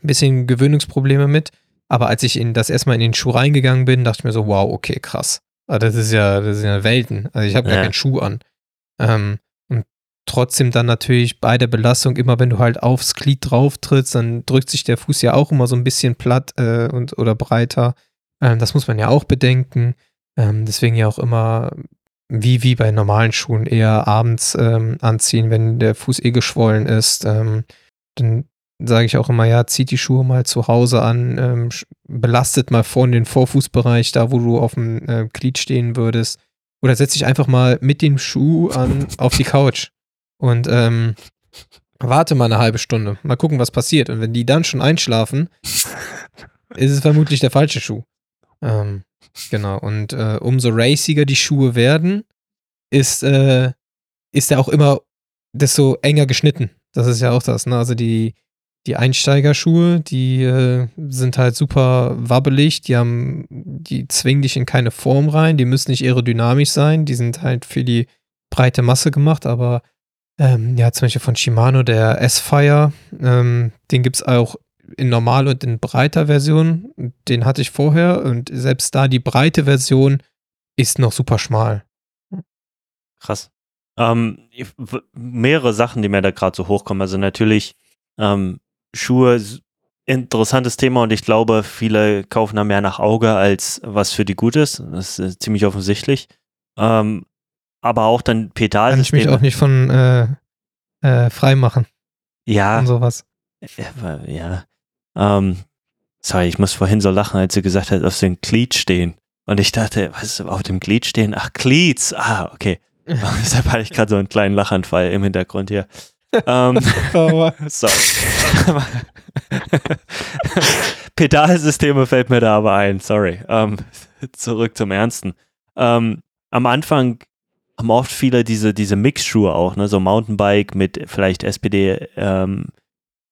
ein bisschen Gewöhnungsprobleme mit. Aber als ich in das erstmal in den Schuh reingegangen bin, dachte ich mir so, wow, okay, krass. Ah, das ist ja, das sind ja Welten. Also ich habe ja. gar keinen Schuh an. Ähm, trotzdem dann natürlich bei der Belastung, immer wenn du halt aufs Glied drauf trittst, dann drückt sich der Fuß ja auch immer so ein bisschen platt äh, und, oder breiter. Ähm, das muss man ja auch bedenken. Ähm, deswegen ja auch immer, wie, wie bei normalen Schuhen, eher abends ähm, anziehen, wenn der Fuß eh geschwollen ist. Ähm, dann sage ich auch immer, ja, zieht die Schuhe mal zu Hause an, ähm, belastet mal vorne den Vorfußbereich, da wo du auf dem äh, Glied stehen würdest. Oder setz dich einfach mal mit dem Schuh an auf die Couch und ähm, warte mal eine halbe Stunde. Mal gucken, was passiert. Und wenn die dann schon einschlafen, ist es vermutlich der falsche Schuh. Ähm, genau. Und äh, umso raciger die Schuhe werden, ist, äh, ist er auch immer desto enger geschnitten. Das ist ja auch das. Ne? Also die, die Einsteigerschuhe, die äh, sind halt super wabbelig, die haben, die zwingen dich in keine Form rein, die müssen nicht aerodynamisch sein, die sind halt für die breite Masse gemacht, aber ähm, ja, zum Beispiel von Shimano, der S-Fire, ähm, den gibt es auch in normal und in breiter Version. Den hatte ich vorher und selbst da die breite Version ist noch super schmal. Krass. Ähm, mehrere Sachen, die mir da gerade so hochkommen. Also natürlich ähm, Schuhe, interessantes Thema und ich glaube, viele kaufen da mehr nach Auge, als was für die gut ist. Das ist äh, ziemlich offensichtlich. Ähm, aber auch dann Kann ich mich Pedalsysteme. auch nicht von äh, äh, frei machen ja, und sowas. Ja, aber- ja. Ähm, sorry, ich muss vorhin so lachen, als sie gesagt hat, auf dem Glied stehen. Und ich dachte, was ist auf dem Glied stehen? Ach, Glieds. Ah, okay. Deshalb hatte ich gerade so einen kleinen Lachanfall im Hintergrund hier. ähm, sorry. Pedalsysteme fällt mir da aber ein, sorry. Ähm, zurück zum Ernsten. Ähm, am Anfang haben oft viele diese, diese Mixschuhe auch, ne? so Mountainbike mit vielleicht SPD, ähm,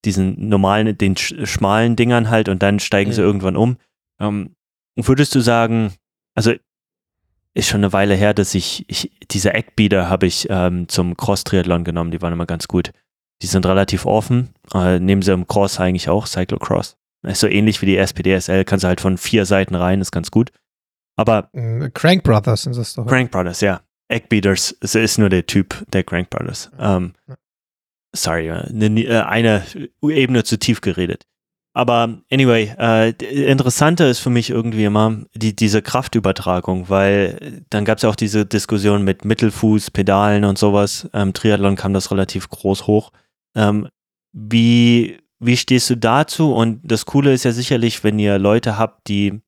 diesen normalen, den sch schmalen Dingern halt und dann steigen sie Mhm. irgendwann um. Ähm, würdest du sagen, also ist schon eine Weile her, dass ich, ich diese Eckbeater habe ich ähm, zum Cross-Triathlon genommen, die waren immer ganz gut. Die sind relativ offen, äh, nehmen sie im Cross eigentlich auch, Cyclocross. Ist so ähnlich wie die SPDSL, kannst du halt von vier Seiten rein, ist ganz gut. Aber Äh, Crank Brothers sind das doch. Crank Brothers, ja. Eggbeaters, es ist nur der Typ der Crank Brothers. Ähm, sorry, äh, eine, äh, eine Ebene zu tief geredet. Aber anyway, äh, interessanter ist für mich irgendwie immer die, diese Kraftübertragung, weil äh, dann gab es ja auch diese Diskussion mit Mittelfuß, Pedalen und sowas. Ähm, Triathlon kam das relativ groß hoch. Ähm, wie, wie stehst du dazu? Und das Coole ist ja sicherlich, wenn ihr Leute habt, die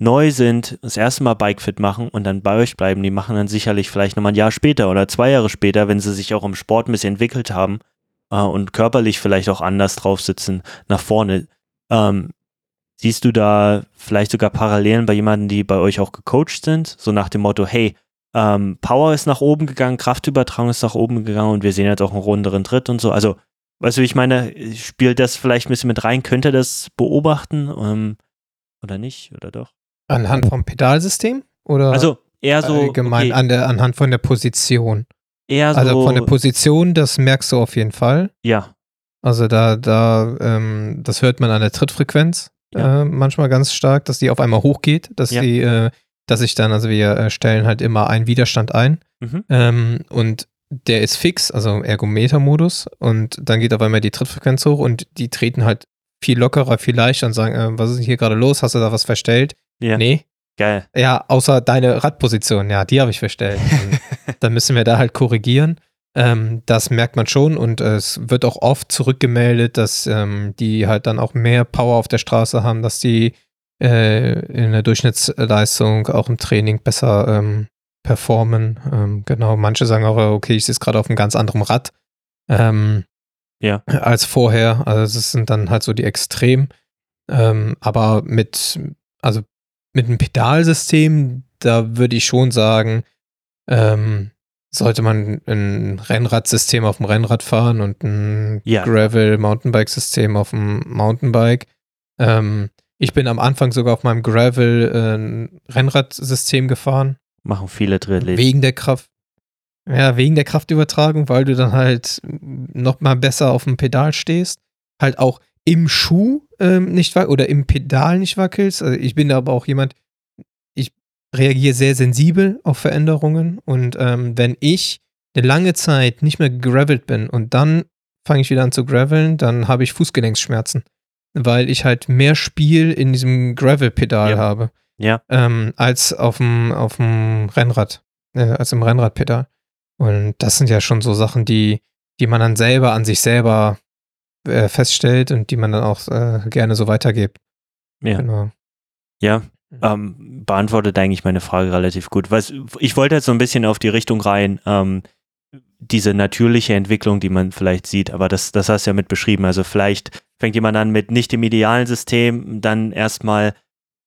neu sind, das erste Mal Bikefit machen und dann bei euch bleiben, die machen dann sicherlich vielleicht nochmal ein Jahr später oder zwei Jahre später, wenn sie sich auch im Sport ein bisschen entwickelt haben äh, und körperlich vielleicht auch anders drauf sitzen, nach vorne. Ähm, siehst du da vielleicht sogar Parallelen bei jemanden, die bei euch auch gecoacht sind? So nach dem Motto, hey, ähm, Power ist nach oben gegangen, Kraftübertragung ist nach oben gegangen und wir sehen jetzt auch einen runderen Tritt und so. Also, weißt du, ich meine, spielt das vielleicht ein bisschen mit rein? Könnt ihr das beobachten ähm, oder nicht? Oder doch? Anhand vom Pedalsystem? Oder Also eher so allgemein okay, an der, anhand von der Position? eher so Also von der Position, das merkst du auf jeden Fall. ja Also da, da, ähm, das hört man an der Trittfrequenz Ja. äh, manchmal ganz stark, dass die auf einmal hochgeht, dass Ja. die, äh, dass ich dann, also wir äh, stellen halt immer einen Widerstand ein mhm. ähm, und der ist fix, also Ergometer-Modus und dann geht auf einmal die Trittfrequenz hoch und die treten halt viel lockerer, viel leichter und sagen, äh, was ist denn hier gerade los? Hast du da was verstellt? Ja Nee. geil Ja, außer deine Radposition, ja, die habe ich verstellt. Dann müssen wir da halt korrigieren. Ähm, das merkt man schon und äh, es wird auch oft zurückgemeldet, dass ähm, die halt dann auch mehr Power auf der Straße haben, dass die äh, in der Durchschnittsleistung auch im Training besser ähm, performen. Ähm, genau, manche sagen auch, äh, okay, ich sitze gerade auf einem ganz anderen Rad ähm, Ja. als vorher. Also das sind dann halt so die Extrem. Ähm, aber mit, also mit einem Pedalsystem, da würde ich schon sagen, ähm, sollte man ein Rennradsystem auf dem Rennrad fahren und ein Ja. Gravel-Mountainbike-System auf dem Mountainbike. Ähm, ich bin am Anfang sogar auf meinem Gravel äh, ein Rennradsystem gefahren, machen viele Triathleten wegen der Kraft. Ja, wegen der Kraftübertragung, weil du dann halt noch mal besser auf dem Pedal stehst. Halt auch im Schuh ähm, nicht wac- oder im Pedal nicht wackelst. Also ich bin aber auch jemand, ich reagiere sehr sensibel auf Veränderungen. Und ähm, wenn ich eine lange Zeit nicht mehr gegravelt bin und dann fange ich wieder an zu graveln, dann habe ich Fußgelenksschmerzen. Weil ich halt mehr Spiel in diesem Gravel-Pedal Ja. habe ja ähm, als auf dem, auf dem Rennrad, äh, als im Rennradpedal. Und das sind ja schon so Sachen, die, die man dann selber an sich selber äh, feststellt und die man dann auch äh, gerne so weitergibt. Ja. Genau. Ja, ähm, beantwortet eigentlich meine Frage relativ gut. Was, ich wollte jetzt so ein bisschen auf die Richtung rein, ähm, diese natürliche Entwicklung, die man vielleicht sieht, aber das, das hast du ja mit beschrieben. Also vielleicht fängt jemand an mit nicht dem idealen System, dann erstmal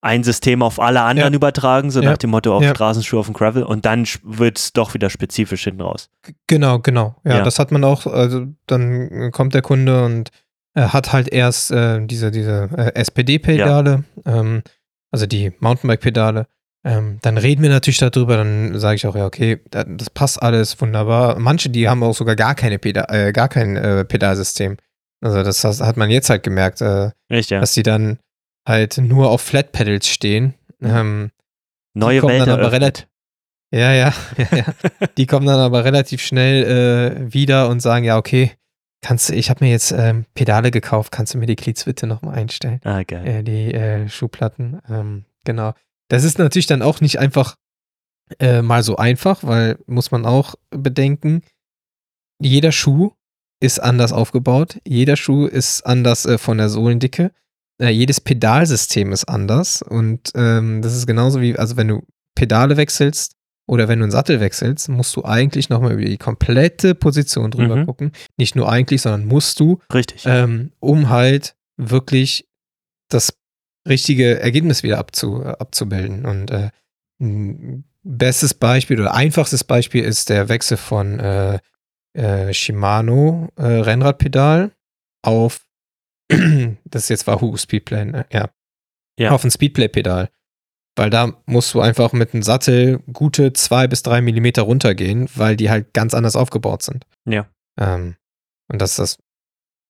ein System auf alle anderen Ja. übertragen, so Ja. nach dem Motto auf Ja. Straßenschuhe, auf dem Gravel und dann wird es doch wieder spezifisch hinten raus. Genau, genau. Ja, Ja. das hat man auch, also dann kommt der Kunde und äh, hat halt erst äh, diese, diese äh, SPD-Pedale, ähm, also die Mountainbike-Pedale. Ähm, dann reden wir natürlich darüber, dann sage ich auch, ja, okay, da- das passt alles wunderbar. Manche, die haben auch sogar gar keine Peda äh, gar kein äh, Pedalsystem. Also das hat man jetzt halt gemerkt, äh, Echt, dass die dann halt nur auf Flat Pedals stehen. Ähm, Neue kommen Welt dann aber relativ- ja, ja, ja, ja. Die kommen dann aber relativ schnell äh, wieder und sagen, ja, okay, kannst ich habe mir jetzt ähm, Pedale gekauft, kannst du mir die Glieds nochmal einstellen? Ah, geil. Äh, die äh, Schuhplatten. Ähm, genau. Das ist natürlich dann auch nicht einfach äh, mal so einfach, weil muss man auch bedenken, jeder Schuh ist anders aufgebaut, jeder Schuh ist anders äh, von der Sohlendicke, äh, jedes Pedalsystem ist anders und ähm, das ist genauso wie, also wenn du Pedale wechselst oder wenn du einen Sattel wechselst, musst du eigentlich nochmal über die komplette Position drüber Mhm. gucken. Nicht nur eigentlich, sondern musst du, Richtig. ähm, um halt wirklich das richtige Ergebnis wieder abzu, äh, abzubilden. Und äh, ein bestes Beispiel oder einfachstes Beispiel ist der Wechsel von äh, äh, Shimano äh, Rennradpedal auf das ist jetzt Wahoo Speedplay, ne? ja. Ja. Auf ein Speedplay-Pedal. Weil da musst du einfach mit einem Sattel gute zwei bis drei Millimeter runtergehen, weil die halt ganz anders aufgebaut sind. Ja. Ähm, und das, das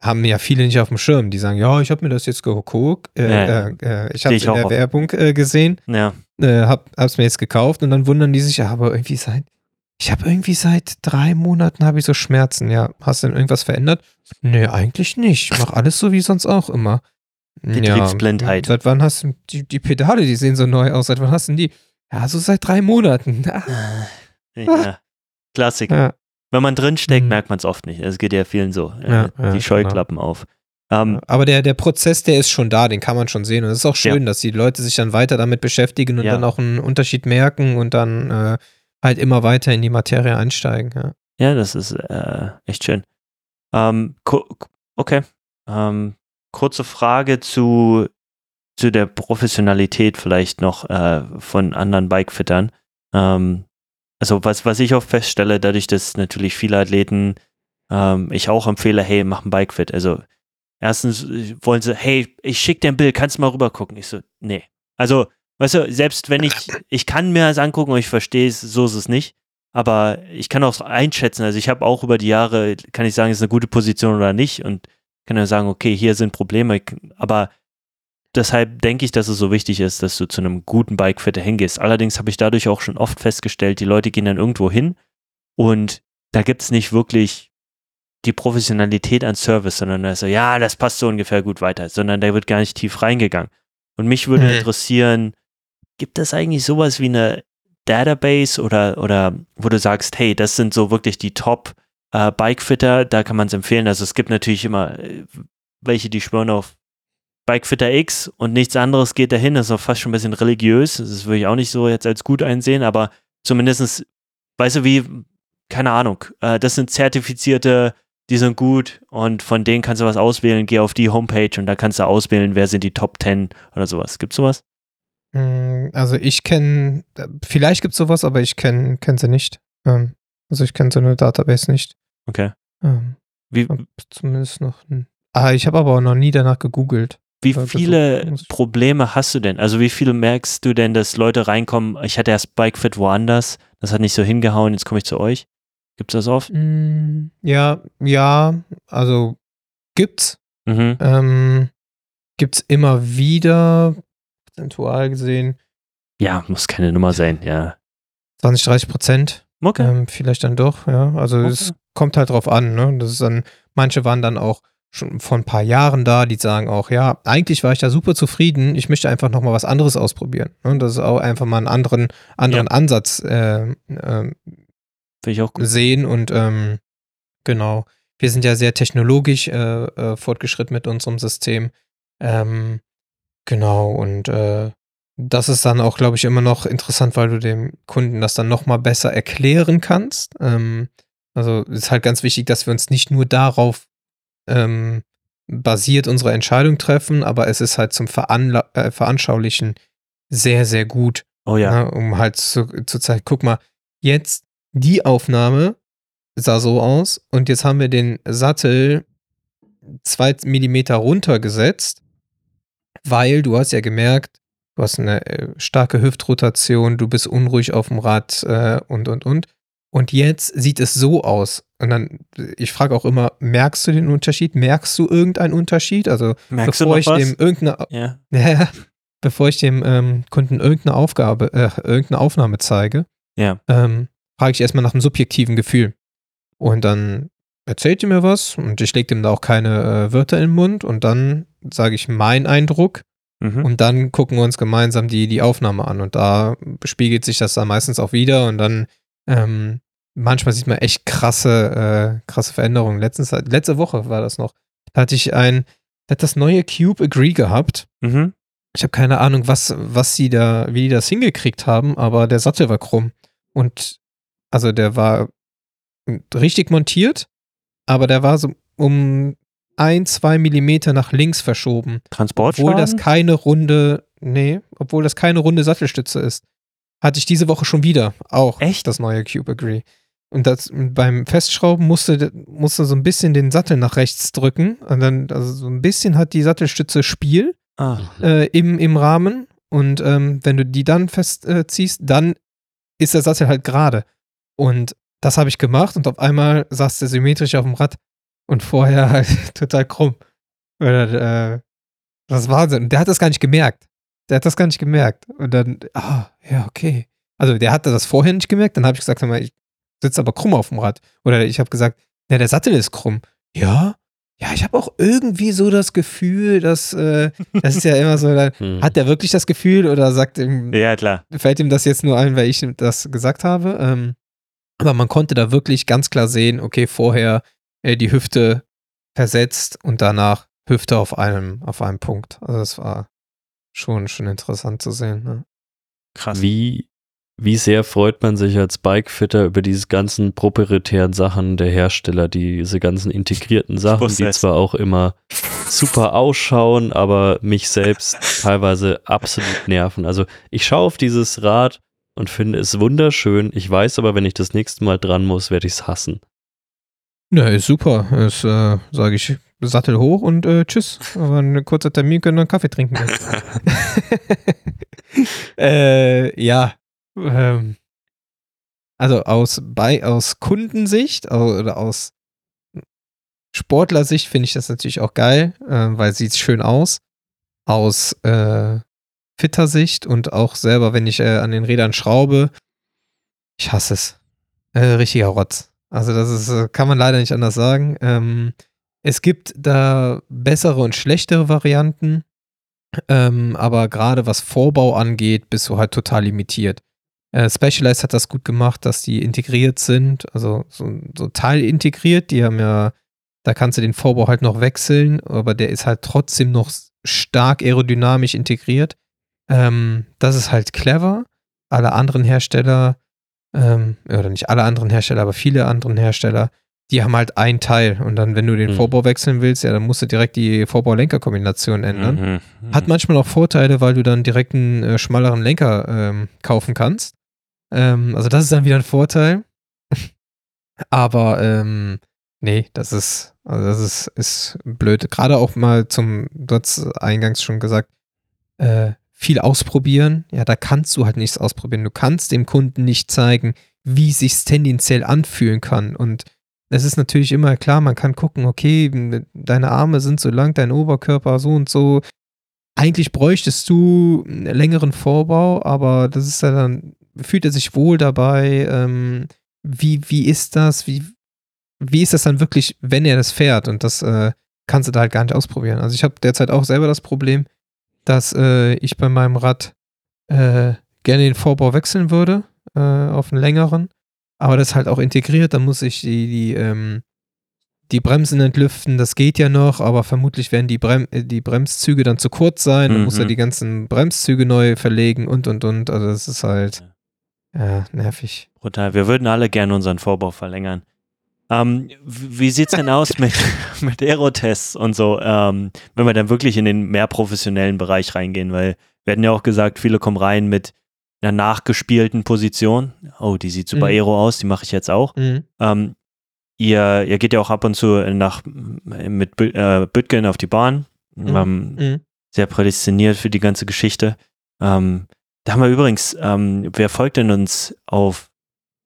haben ja viele nicht auf dem Schirm. Die sagen, ja, ich habe mir das jetzt geguckt, äh, Ja, ja. äh, äh, ich habe ich in der. Werbung äh, gesehen, Ja. äh, hab, hab's mir jetzt gekauft und dann wundern die sich, ja, aber irgendwie seit, ich habe irgendwie seit drei Monaten habe ich so Schmerzen. Ja, hast du denn irgendwas verändert? Nee, eigentlich nicht. Ich mache alles so wie sonst auch immer. Betriebsblindheit. Ja, seit wann hast du die, die Pedale, die sehen so neu aus, seit wann hast du denn die? Ja, so seit drei Monaten. ja. Klassiker. Ja, Wenn man drin steckt, Mhm. merkt man es oft nicht. Es geht ja vielen so. Äh, Ja, die Scheuklappen auf. Ähm, Aber der, der Prozess, der ist schon da, den kann man schon sehen. Und es ist auch schön, dass die Leute sich dann weiter damit beschäftigen und dann auch einen Unterschied merken und dann äh, halt immer weiter in die Materie einsteigen. Ja. Ja, das ist äh, echt schön. Ähm, okay. Ähm, kurze Frage zu, zu der Professionalität vielleicht noch äh, von anderen Bikefittern. Ähm, also was, was ich oft feststelle, dadurch, dass natürlich viele Athleten ähm, ich auch empfehle, hey, mach ein Bikefit. Also erstens äh, wollen sie, hey, ich schick dir ein Bild, kannst du mal rüber gucken? Ich so, nee. Also, weißt du, selbst wenn ich, ich kann mir das angucken und ich verstehe es, so ist es nicht. Aber ich kann auch einschätzen, also ich habe auch über die Jahre, kann ich sagen, ist eine gute Position oder nicht und kann ja sagen, okay, hier sind Probleme, aber deshalb denke ich, dass es so wichtig ist, dass du zu einem guten Bikefitter hingehst. Allerdings habe ich dadurch auch schon oft festgestellt, die Leute gehen dann irgendwo hin und da gibt es nicht wirklich die Professionalität an Service, sondern da ist so, ja, das passt so ungefähr gut weiter, sondern da wird gar nicht tief reingegangen. Und mich würde Mhm. interessieren, gibt es eigentlich sowas wie eine Database oder, oder wo du sagst, hey, das sind so wirklich die Top äh, Bikefitter, da kann man es empfehlen. Also es gibt natürlich immer äh, welche, die schwören auf Bikefitter X und nichts anderes geht dahin. Das ist auch fast schon ein bisschen religiös. Das würde ich auch nicht so jetzt als gut einsehen, aber zumindestens, weißt du, wie, keine Ahnung, äh, das sind zertifizierte, die sind gut und von denen kannst du was auswählen. Geh auf die Homepage und da kannst du auswählen, wer sind die Top 10 oder sowas. Gibt's sowas? Mm, Also ich kenne, vielleicht gibt es sowas, aber ich kenne kenn sie nicht. Ähm, also ich kenne so eine Database nicht. Okay. Ähm, Wie, zumindest noch. Ah, ich habe aber auch noch nie danach gegoogelt. Wie viele Probleme hast du denn? Also wie viele merkst du denn, dass Leute reinkommen, ich hatte erst Bikefit woanders, das hat nicht so hingehauen, jetzt komme ich zu euch? Gibt's das oft? Mm, Ja, ja, also gibt's. Mhm. Ähm, gibt's immer wieder, prozentual gesehen, Ja, muss keine Nummer sein, ja. 20, 30 Prozent. Okay. Ähm, vielleicht dann doch, ja. Also Okay. es kommt halt drauf an, ne? Das ist dann, manche waren dann auch schon vor ein paar Jahren da, die sagen auch, ja, eigentlich war ich da super zufrieden, ich möchte einfach nochmal was anderes ausprobieren. Ne? Das ist auch einfach mal einen anderen, anderen Ansatz äh, Finde ich auch gut. sehen und ähm, genau. wir sind ja sehr technologisch äh, äh, fortgeschritten mit unserem System. Ähm, genau, und äh, das ist dann auch, glaube ich, immer noch interessant, weil du dem Kunden das dann nochmal besser erklären kannst. Ähm, also ist halt ganz wichtig, dass wir uns nicht nur darauf ähm, basiert unsere Entscheidung treffen, aber es ist halt zum Veranla äh, Veranschaulichen sehr, sehr gut. Oh ja. Ne, um halt zu, zu zeigen, guck mal, jetzt die Aufnahme sah so aus und jetzt haben wir den Sattel zwei Millimeter runtergesetzt, weil du hast ja gemerkt, du hast eine äh, starke Hüftrotation, du bist unruhig auf dem Rad äh, und, und, und. Und jetzt sieht es so aus. Und dann, ich frage auch immer, merkst du den Unterschied? Merkst du irgendeinen Unterschied? Also, Merkst bevor ich was? dem irgendeine, Ja. ja, bevor ich dem ähm, Kunden irgendeine Aufgabe, äh, irgendeine Aufnahme zeige, Ja. ähm, frage ich erstmal nach einem subjektiven Gefühl. Und dann erzählt ihr mir was und ich lege dem da auch keine äh, Wörter in den Mund und dann sage ich meinen Eindruck Mhm. und dann gucken wir uns gemeinsam die, die Aufnahme an und da spiegelt sich das dann meistens auch wieder und dann ähm, manchmal sieht man echt krasse, äh, krasse Veränderungen. Letztens, letzte Woche war das noch. Da hatte ich ein, hat das neue Cube Agree gehabt. Mhm. Ich habe keine Ahnung, was, was sie da, wie die das hingekriegt haben, aber der Sattel war krumm. Und also der war richtig montiert, aber der war so um ein, zwei Millimeter nach links verschoben. Transportschaden? Obwohl das keine runde, nee, obwohl das keine runde Sattelstütze ist. Hatte ich diese Woche schon wieder auch Echt? das neue Cube Agree. Und das beim Festschrauben musste, musste so ein bisschen den Sattel nach rechts drücken. Und dann, also so ein bisschen hat die Sattelstütze Spiel ah. äh, im, im Rahmen. Und ähm, wenn du die dann festziehst, äh, dann ist der Sattel halt gerade. Und das habe ich gemacht und auf einmal saß der symmetrisch auf dem Rad und vorher halt total krumm. Äh, das ist Wahnsinn. Und der hat das gar nicht gemerkt. Der hat das gar nicht gemerkt. Und dann, ah, ja, okay. Also der hatte das vorher nicht gemerkt. Dann habe ich gesagt, sag mal, ich sitze aber krumm auf dem Rad. Oder ich habe gesagt, ja, der Sattel ist krumm. Ja, ja, ich habe auch irgendwie so das Gefühl, dass äh, das ist ja immer so, dann, Hm. hat der wirklich das Gefühl oder sagt ihm, Ja, klar. fällt ihm das jetzt nur ein, weil ich das gesagt habe? Ähm, aber man konnte da wirklich ganz klar sehen, okay, vorher äh, die Hüfte versetzt und danach Hüfte auf einem, auf einem Punkt. Also das war schon, schon interessant zu sehen. Ne? Krass. Wie, wie sehr freut man sich als Bikefitter über diese ganzen proprietären Sachen der Hersteller, diese ganzen integrierten Sachen, die zwar auch immer super ausschauen, aber mich selbst teilweise absolut nerven. Also ich schaue auf dieses Rad und finde es wunderschön. Ich weiß aber, wenn ich das nächste Mal dran muss, werde ich es hassen. Ja, ist super. Ist, äh, sage ich, Sattel hoch und äh, tschüss. Aber ein kurzer Termin können wir einen Kaffee trinken. äh, ja. Ähm, also aus, bei, aus Kundensicht oder aus Sportlersicht finde ich das natürlich auch geil, äh, weil sieht schön aus. Aus äh, Fitter-Sicht und auch selber, wenn ich äh, an den Rädern schraube, ich hasse es. Äh, richtiger Rotz. Also das ist, äh, kann man leider nicht anders sagen. Ähm, es gibt da bessere und schlechtere Varianten, ähm, aber gerade was Vorbau angeht, bist du halt total limitiert. Äh, Specialized hat das gut gemacht, dass die integriert sind, also so, so teilintegriert. Die haben ja, da kannst du den Vorbau halt noch wechseln, aber der ist halt trotzdem noch stark aerodynamisch integriert. Ähm, das ist halt clever. Alle anderen Hersteller, ähm, oder nicht alle anderen Hersteller, aber viele anderen Hersteller, die haben halt ein Teil. Und dann, wenn du den Mhm. Vorbau wechseln willst, ja, dann musst du direkt die Vorbau-Lenker-Kombination ändern. Mhm. Hat manchmal auch Vorteile, weil du dann direkt einen äh, schmaleren Lenker ähm, kaufen kannst. Ähm, also das ist dann wieder ein Vorteil. Aber ähm, nee, das ist, also das ist, ist blöd. Gerade auch mal zum, du hast eingangs schon gesagt, äh, viel ausprobieren. Ja, da kannst du halt nichts ausprobieren. Du kannst dem Kunden nicht zeigen, wie sich's tendenziell anfühlen kann. Und es ist natürlich immer klar, man kann gucken, okay, deine Arme sind so lang, dein Oberkörper so und so. Eigentlich bräuchtest du einen längeren Vorbau, aber das ist ja dann, fühlt er sich wohl dabei? Ähm, wie, wie ist das? Wie, wie ist das dann wirklich, wenn er das fährt? Und das äh, kannst du da halt gar nicht ausprobieren. Also ich habe derzeit auch selber das Problem, dass äh, ich bei meinem Rad äh, gerne den Vorbau wechseln würde äh, auf einen längeren. Aber das ist halt auch integriert. Dann muss ich die, die, ähm, die Bremsen entlüften, das geht ja noch, aber vermutlich werden die, Brem äh, die Bremszüge dann zu kurz sein. Dann muss er Mhm. die ganzen Bremszüge neu verlegen und und und. Also das ist halt ja, nervig. Brutal. Wir würden alle gerne unseren Vorbau verlängern. Ähm, wie sieht's denn aus mit, mit Aerotests und so, ähm, wenn wir dann wirklich in den mehr professionellen Bereich reingehen? Weil wir hatten ja auch gesagt, viele kommen rein mit einer nachgespielten Position. Oh, die sieht super Mhm. Aero aus, die mache ich jetzt auch. Mhm. Ähm, ihr, ihr geht ja auch ab und zu nach mit äh, Bütgen auf die Bahn. Mhm. Ähm, Mhm. sehr prädestiniert für die ganze Geschichte. Ähm, da haben wir übrigens, ähm, wer folgt denn uns auf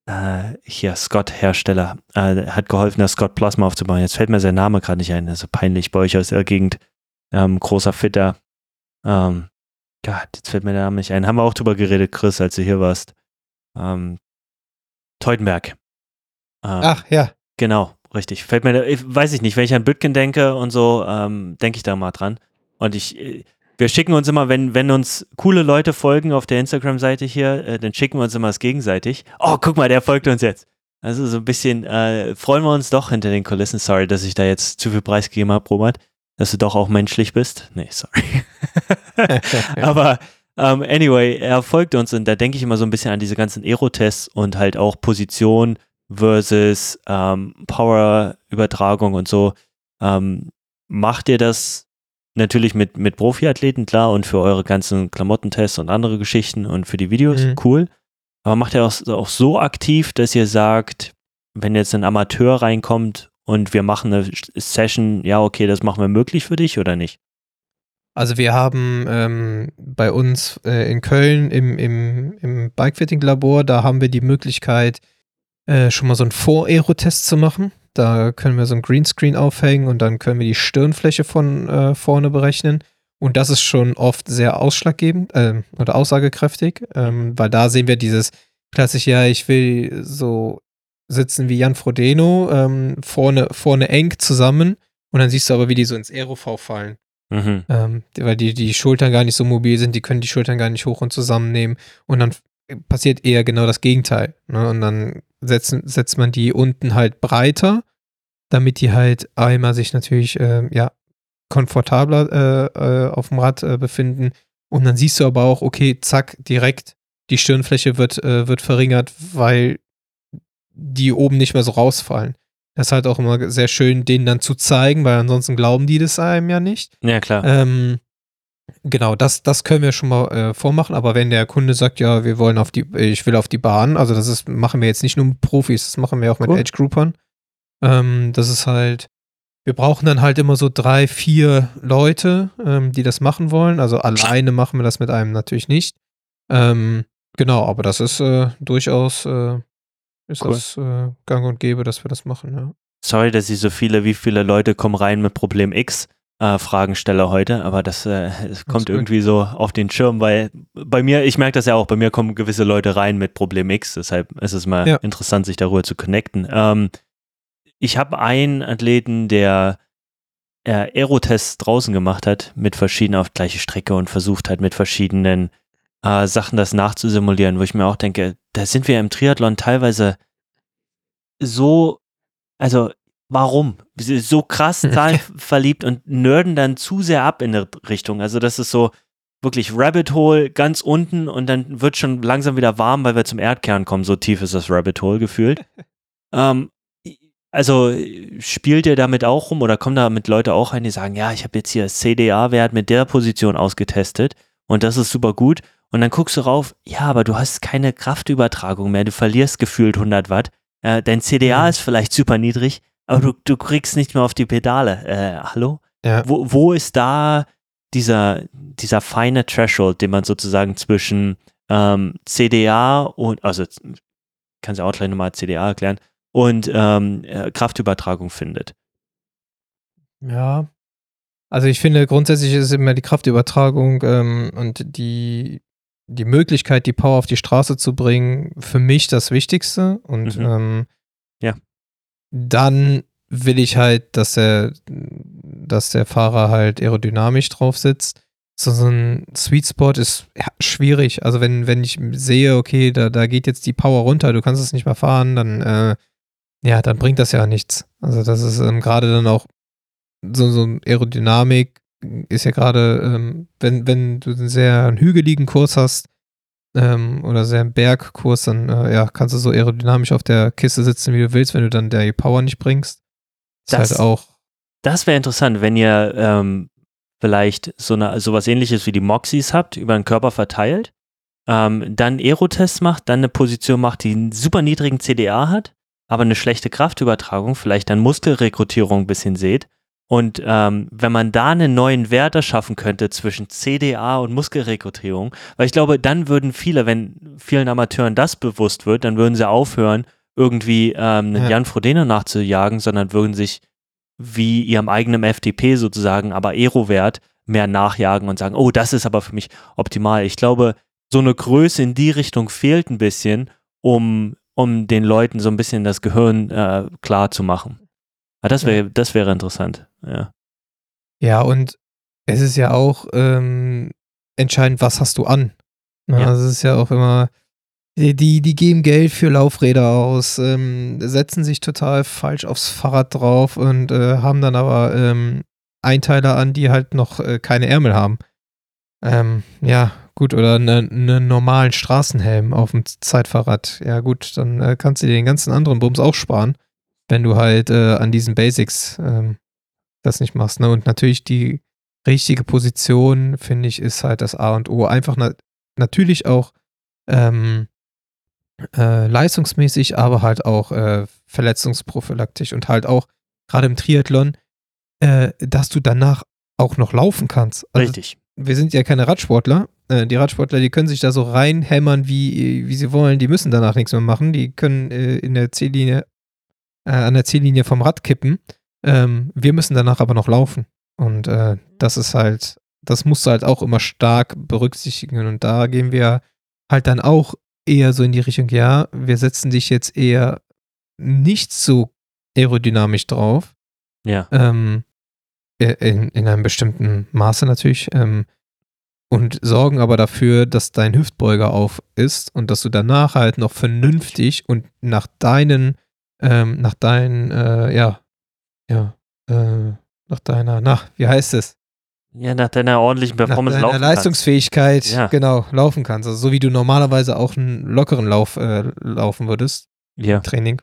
äh, hier, Scott Hersteller, äh, hat geholfen, das Scott Plasma aufzubauen. Jetzt fällt mir sein Name gerade nicht ein, das ist peinlich bei euch aus der Gegend. Ähm, großer Fitter. Ähm, Gott, jetzt fällt mir der Name nicht ein. Haben wir auch drüber geredet, Chris, als du hier warst. Ähm, Teutenberg. Ähm, Ach ja. Genau, richtig. Fällt mir, ich, weiß ich nicht, wenn ich an Bütgen denke und so, ähm, denke ich da mal dran. Und ich, äh, wir schicken uns immer, wenn, wenn uns coole Leute folgen auf der Instagram-Seite hier, äh, dann schicken wir uns immer das gegenseitig. Oh, guck mal, der folgt uns jetzt. Also so ein bisschen, äh, freuen wir uns doch hinter den Kulissen. Sorry, dass ich da jetzt zu viel preisgegeben habe, Robert. Dass du doch auch menschlich bist. Nee, sorry. Aber ähm, anyway, er folgt uns und da denke ich immer so ein bisschen an diese ganzen Aerotests und halt auch Position versus ähm, Power-Übertragung und so. Ähm, macht ihr das natürlich mit, mit Profiathleten, klar, und für eure ganzen Klamottentests und andere Geschichten und für die Videos, Mhm. cool. Aber macht ihr auch, auch so aktiv, dass ihr sagt, wenn jetzt ein Amateur reinkommt und wir machen eine Session, ja, okay, das machen wir möglich für dich oder nicht? Also wir haben ähm, bei uns äh, in Köln im, im, im Bikefitting-Labor, da haben wir die Möglichkeit, äh, schon mal so einen Vor-Aero-Test zu machen. Da können wir so ein Greenscreen aufhängen und dann können wir die Stirnfläche von äh, vorne berechnen. Und das ist schon oft sehr ausschlaggebend äh, oder aussagekräftig, ähm, weil da sehen wir dieses klassische, ja, ich will so sitzen wie Jan Frodeno, ähm, vorne, vorne eng zusammen und dann siehst du aber, wie die so ins Aero-V fallen. Mhm. Ähm, weil die, die Schultern gar nicht so mobil sind, die können die Schultern gar nicht hoch und zusammennehmen. Und dann passiert eher genau das Gegenteil. Ne? Und dann setzen, setzt man die unten halt breiter, damit die halt einmal sich natürlich ähm, ja, komfortabler äh, äh, auf dem Rad äh, befinden. Und dann siehst du aber auch, okay, zack, direkt die Stirnfläche wird, äh, wird verringert, weil die oben nicht mehr so rausfallen. Das ist halt auch immer sehr schön, denen dann zu zeigen, weil ansonsten glauben die das einem ja nicht. Ja, klar. Ähm, genau, das, das können wir schon mal äh, vormachen, aber wenn der Kunde sagt, ja, wir wollen auf die, ich will auf die Bahn, also das ist, machen wir jetzt nicht nur mit Profis, das machen wir auch mit Cool. Age-Groupern. Ähm, das ist halt, wir brauchen dann halt immer so drei, vier Leute, ähm, die das machen wollen. Also alleine machen wir das mit einem natürlich nicht. Ähm, genau, aber das ist äh, durchaus äh, ist Cool. das äh, gang und gäbe, dass wir das machen, ja. Sorry, dass ich so viele, wie viele Leute kommen rein mit Problem X äh, Fragen stelle heute, aber das, äh, es kommt irgendwie so auf den Schirm, weil bei mir, ich merke das ja auch, bei mir kommen gewisse Leute rein mit Problem X, deshalb ist es mal Ja. interessant, sich darüber zu connecten. Ähm, ich habe einen Athleten, der äh, Aerotests draußen gemacht hat, mit verschiedenen auf gleiche Strecke und versucht hat, mit verschiedenen äh, Sachen das nachzusimulieren, wo ich mir auch denke, da sind wir im Triathlon teilweise so, also warum? So krass zahlenverliebt und nerden dann zu sehr ab in eine Richtung. Also das ist so wirklich Rabbit Hole ganz unten und dann wird schon langsam wieder warm, weil wir zum Erdkern kommen. So tief ist das Rabbit Hole gefühlt. ähm, also spielt ihr damit auch rum oder kommen damit Leute auch rein, die sagen, ja, ich habe jetzt hier CDA-Wert mit der Position ausgetestet und das ist super gut. Und dann guckst du rauf, ja, aber du hast keine Kraftübertragung mehr, du verlierst gefühlt 100 Watt. Äh, dein CDA Mhm. ist vielleicht super niedrig, aber du, du kriegst nicht mehr auf die Pedale. Äh, hallo? Ja. Wo, wo ist da dieser, dieser feine Threshold, den man sozusagen zwischen ähm, CDA und, also kannst du auch gleich nochmal CDA erklären, und ähm, äh, Kraftübertragung findet? Ja. Also ich finde grundsätzlich ist immer die Kraftübertragung ähm, und die, die Möglichkeit, die Power auf die Straße zu bringen, für mich das Wichtigste. Und Mhm. ähm. Dann will ich halt, dass der, dass der Fahrer halt aerodynamisch drauf sitzt. So, ein Sweet Spot ist ja, schwierig. Also wenn, wenn ich sehe, okay, da, da geht jetzt die Power runter, du kannst es nicht mehr fahren, dann äh, ja, dann bringt das ja nichts. Also das ist ähm, gerade dann auch so, so Aerodynamik ist ja gerade, ähm, wenn, wenn du einen sehr hügeligen Kurs hast ähm, oder sehr einen Bergkurs, dann äh, ja, kannst du so aerodynamisch auf der Kiste sitzen, wie du willst, wenn du dann der Power nicht bringst. Ist Das- halt auch, Das wäre interessant, wenn ihr ähm, vielleicht so eine, sowas ähnliches wie die Moxies habt, über den Körper verteilt, ähm, dann Aerotests macht, dann eine Position macht, die einen super niedrigen CDA hat, aber eine schlechte Kraftübertragung, vielleicht dann Muskelrekrutierung ein bisschen seht. Und ähm, wenn man da einen neuen Wert erschaffen könnte zwischen CDA und Muskelrekrutierung, weil ich glaube, dann würden viele, wenn vielen Amateuren das bewusst wird, dann würden sie aufhören, irgendwie ähm, einen Ja. Jan Frodeno nachzujagen, sondern würden sich wie ihrem eigenen FDP sozusagen, aber Aero-Wert mehr nachjagen und sagen, oh, das ist aber für mich optimal. Ich glaube, so eine Größe in die Richtung fehlt ein bisschen, um, um den Leuten so ein bisschen das Gehirn äh, klar zu machen. Aber das wäre, das wäre interessant. Ja. ja, und es ist ja auch ähm, entscheidend, was hast du an. Ne? Ja. Also es ist ja auch immer, die, die, die geben Geld für Laufräder aus, ähm, setzen sich total falsch aufs Fahrrad drauf und äh, haben dann aber ähm, Einteiler an, die halt noch äh, keine Ärmel haben. Ähm, ja, gut, oder einen ne normalen Straßenhelm auf dem Zeitfahrrad. Ja, gut, dann äh, kannst du dir den ganzen anderen Bums auch sparen, wenn du halt äh, an diesen Basics ähm, das nicht machst. Ne? Und natürlich die richtige Position, finde ich, ist halt das A und O. Einfach na natürlich auch ähm, äh, leistungsmäßig, aber halt auch äh, verletzungsprophylaktisch und halt auch gerade im Triathlon, äh, dass du danach auch noch laufen kannst. Also Richtig. wir sind ja keine Radsportler. Äh, die Radsportler, die können sich da so reinhämmern, wie, wie sie wollen. Die müssen danach nichts mehr machen. Die können äh, in der Ziellinie, äh, an der Ziellinie vom Rad kippen. Ähm, wir müssen danach aber noch laufen. Und äh, das ist halt, das musst du halt auch immer stark berücksichtigen. Und da gehen wir halt dann auch eher so in die Richtung, ja, wir setzen dich jetzt eher nicht so aerodynamisch drauf, Ja. ähm, äh, in, in einem bestimmten Maße natürlich, ähm, und sorgen aber dafür, dass dein Hüftbeuger auf ist und dass du danach halt noch vernünftig und nach deinen, ähm, nach deinen, äh, ja, ja, äh, nach deiner, na, wie heißt es? Ja, nach deiner ordentlichen Nach Performance deiner laufen kannst. Leistungsfähigkeit, Ja. genau, laufen kannst. Also so wie du normalerweise auch einen lockeren Lauf äh, laufen würdest, Ja. im Training,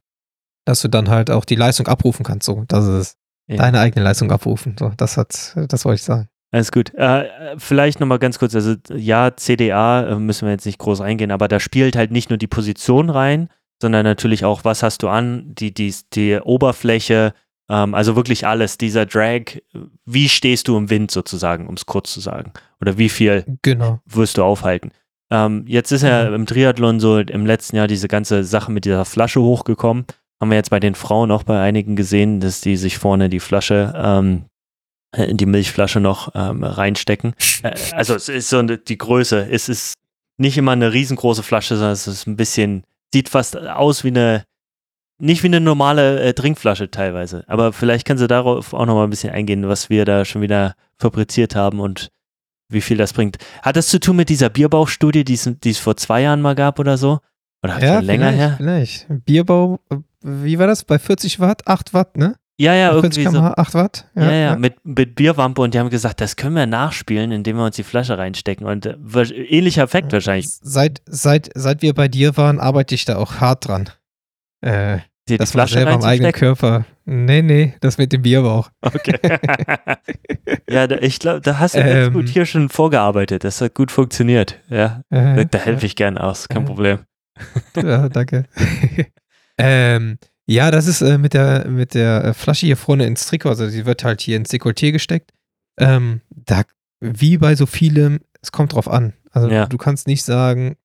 dass du dann halt auch die Leistung abrufen kannst. So, das ist es. ja. Deine eigene Leistung abrufen. So, das hat, das wollte ich sagen. Alles gut. Äh, vielleicht nochmal ganz kurz, also ja, CDA äh, müssen wir jetzt nicht groß eingehen, aber da spielt halt nicht nur die Position rein, sondern natürlich auch, was hast du an, die, die, die Oberfläche, ähm, also wirklich alles, dieser Drag, wie stehst du im Wind sozusagen, um es kurz zu sagen, oder wie viel Genau. wirst du aufhalten. Ähm, jetzt ist ja Mhm. im Triathlon so im letzten Jahr diese ganze Sache mit dieser Flasche hochgekommen. Haben wir jetzt bei den Frauen auch bei einigen gesehen, dass die sich vorne die Flasche, ähm, äh, in die Milchflasche noch ähm, reinstecken. Äh, also es ist so eine, die Größe. Es ist nicht immer eine riesengroße Flasche, sondern es ist ein bisschen, sieht fast aus wie eine, nicht wie eine normale äh, Trinkflasche teilweise. Aber vielleicht kannst du darauf auch noch mal ein bisschen eingehen, was wir da schon wieder fabriziert haben und wie viel das bringt. Hat das zu tun mit dieser Bierbauchstudie, die es, vor zwei Jahren mal gab oder so? Oder Ja, länger her? vielleicht. Bierbau, äh, wie war das? Bei 40 Watt? 8 Watt, ne? Ja, ja, irgendwie 40 so. km/h, 8 Watt? Ja, ja, Mit, mit Bierwampe und die haben gesagt, das können wir nachspielen, indem wir uns die Flasche reinstecken. Und äh, ähnlicher Effekt wahrscheinlich. Seit, seit, seit wir bei dir waren, arbeite ich da auch hart dran. Äh, Die, die das war Flasche selber am eigenen. Körper. Nee, nee, das mit dem Bierbauch. Okay. ja, da, ich glaube, da hast du ganz Ähm. gut hier schon vorgearbeitet. Das hat gut funktioniert. Ja, da, Äh, da helfe ich gern aus, kein Äh. Problem. Ja, danke. ähm, ja, das ist äh, mit der, mit der äh, Flasche hier vorne ins Trikot, also die wird halt hier ins Dekolleté gesteckt. Ähm, da, wie bei so vielem, es kommt drauf an. Also Ja. du kannst nicht sagen,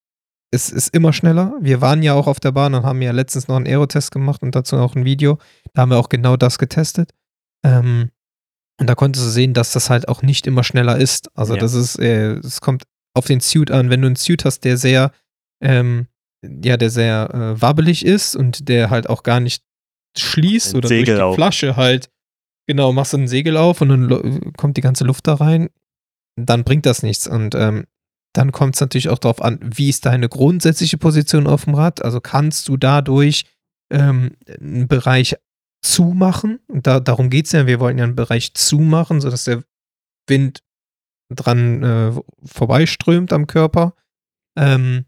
es ist immer schneller. Wir waren ja auch auf der Bahn und haben ja letztens noch einen Aerotest gemacht und dazu auch ein Video. Da haben wir auch genau das getestet. Ähm, und da konntest du sehen, dass das halt auch nicht immer schneller ist. Also Ja. das ist, äh, es kommt auf den Suit an. Wenn du einen Suit hast, der sehr, ähm, ja, der sehr äh, wabbelig ist und der halt auch gar nicht schließt oder Segel durch die auf. Flasche halt, genau, machst du ein Segel auf und dann kommt die ganze Luft da rein, dann bringt das nichts. Und ähm, dann kommt es natürlich auch darauf an, wie ist deine grundsätzliche Position auf dem Rad? Also kannst du dadurch ähm, einen Bereich zumachen. Und da, darum geht es ja. Wir wollen ja einen Bereich zumachen, sodass der Wind dran äh, vorbeiströmt am Körper. Ähm,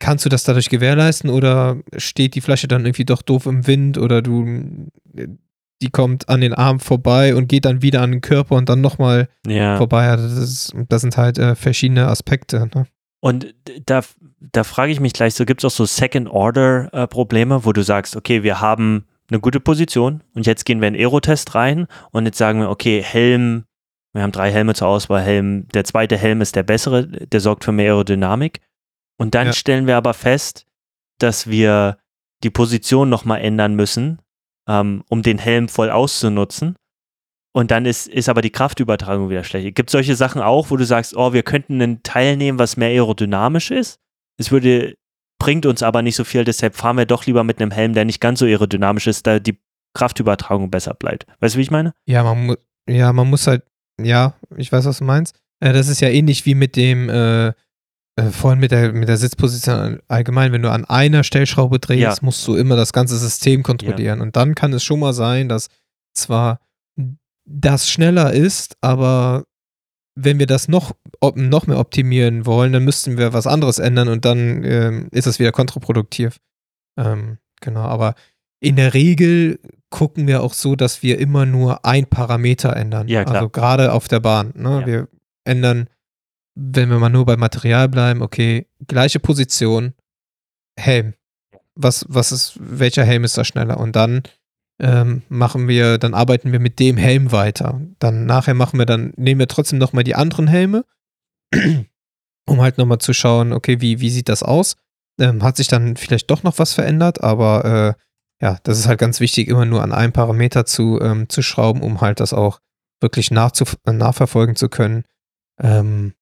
kannst du das dadurch gewährleisten oder steht die Flasche dann irgendwie doch doof im Wind oder du die kommt an den Arm vorbei und geht dann wieder an den Körper und dann nochmal Ja. vorbei. Also das, ist, das sind halt äh, verschiedene Aspekte. Ne? Und da, da frage ich mich gleich, so gibt es auch so Second-Order-Probleme, wo du sagst, okay, wir haben eine gute Position und jetzt gehen wir in Aerotest rein und jetzt sagen wir, okay, Helm, wir haben drei Helme zur Auswahl, Helm, der zweite Helm ist der bessere, der sorgt für mehr Aerodynamik. Und dann Ja. stellen wir aber fest, dass wir die Position nochmal ändern müssen, ähm, um den Helm voll auszunutzen. Und dann ist, ist aber die Kraftübertragung wieder schlecht. Gibt es solche Sachen auch, wo du sagst, oh, wir könnten einen Teil nehmen, was mehr aerodynamisch ist? Es würde, bringt uns aber nicht so viel, deshalb fahren wir doch lieber mit einem Helm, der nicht ganz so aerodynamisch ist, da die Kraftübertragung besser bleibt. Weißt du, wie ich meine? Ja, man muss, ja, man muss halt, ja, ich weiß, was du meinst. Äh, das ist ja ähnlich wie mit dem, äh, äh, vorhin mit der, mit der Sitzposition allgemein. Wenn du an einer Stellschraube drehst, Ja. musst du immer das ganze System kontrollieren. Und dann kann es schon mal sein, dass zwar das schneller ist, aber wenn wir das noch, noch mehr optimieren wollen, dann müssten wir was anderes ändern und dann ähm, ist es wieder kontraproduktiv. Ähm, genau, aber in der Regel gucken wir auch so, dass wir immer nur ein Parameter ändern. Ja, klar. Also gerade auf der Bahn. Ne? Ja. Wir ändern, wenn wir mal nur beim Material bleiben, okay, gleiche Position, Helm. Was, was ist, welcher Helm ist da schneller? Und dann ähm, machen wir, dann arbeiten wir mit dem Helm weiter. Dann nachher machen wir dann, nehmen wir trotzdem nochmal die anderen Helme, um halt nochmal zu schauen, okay, wie, wie sieht das aus? Ähm, hat sich dann vielleicht doch noch was verändert, aber äh, ja, das ist halt ganz wichtig, immer nur an einem Parameter zu, ähm, zu schrauben, um halt das auch wirklich nachzuf äh, nachverfolgen zu können, ähm,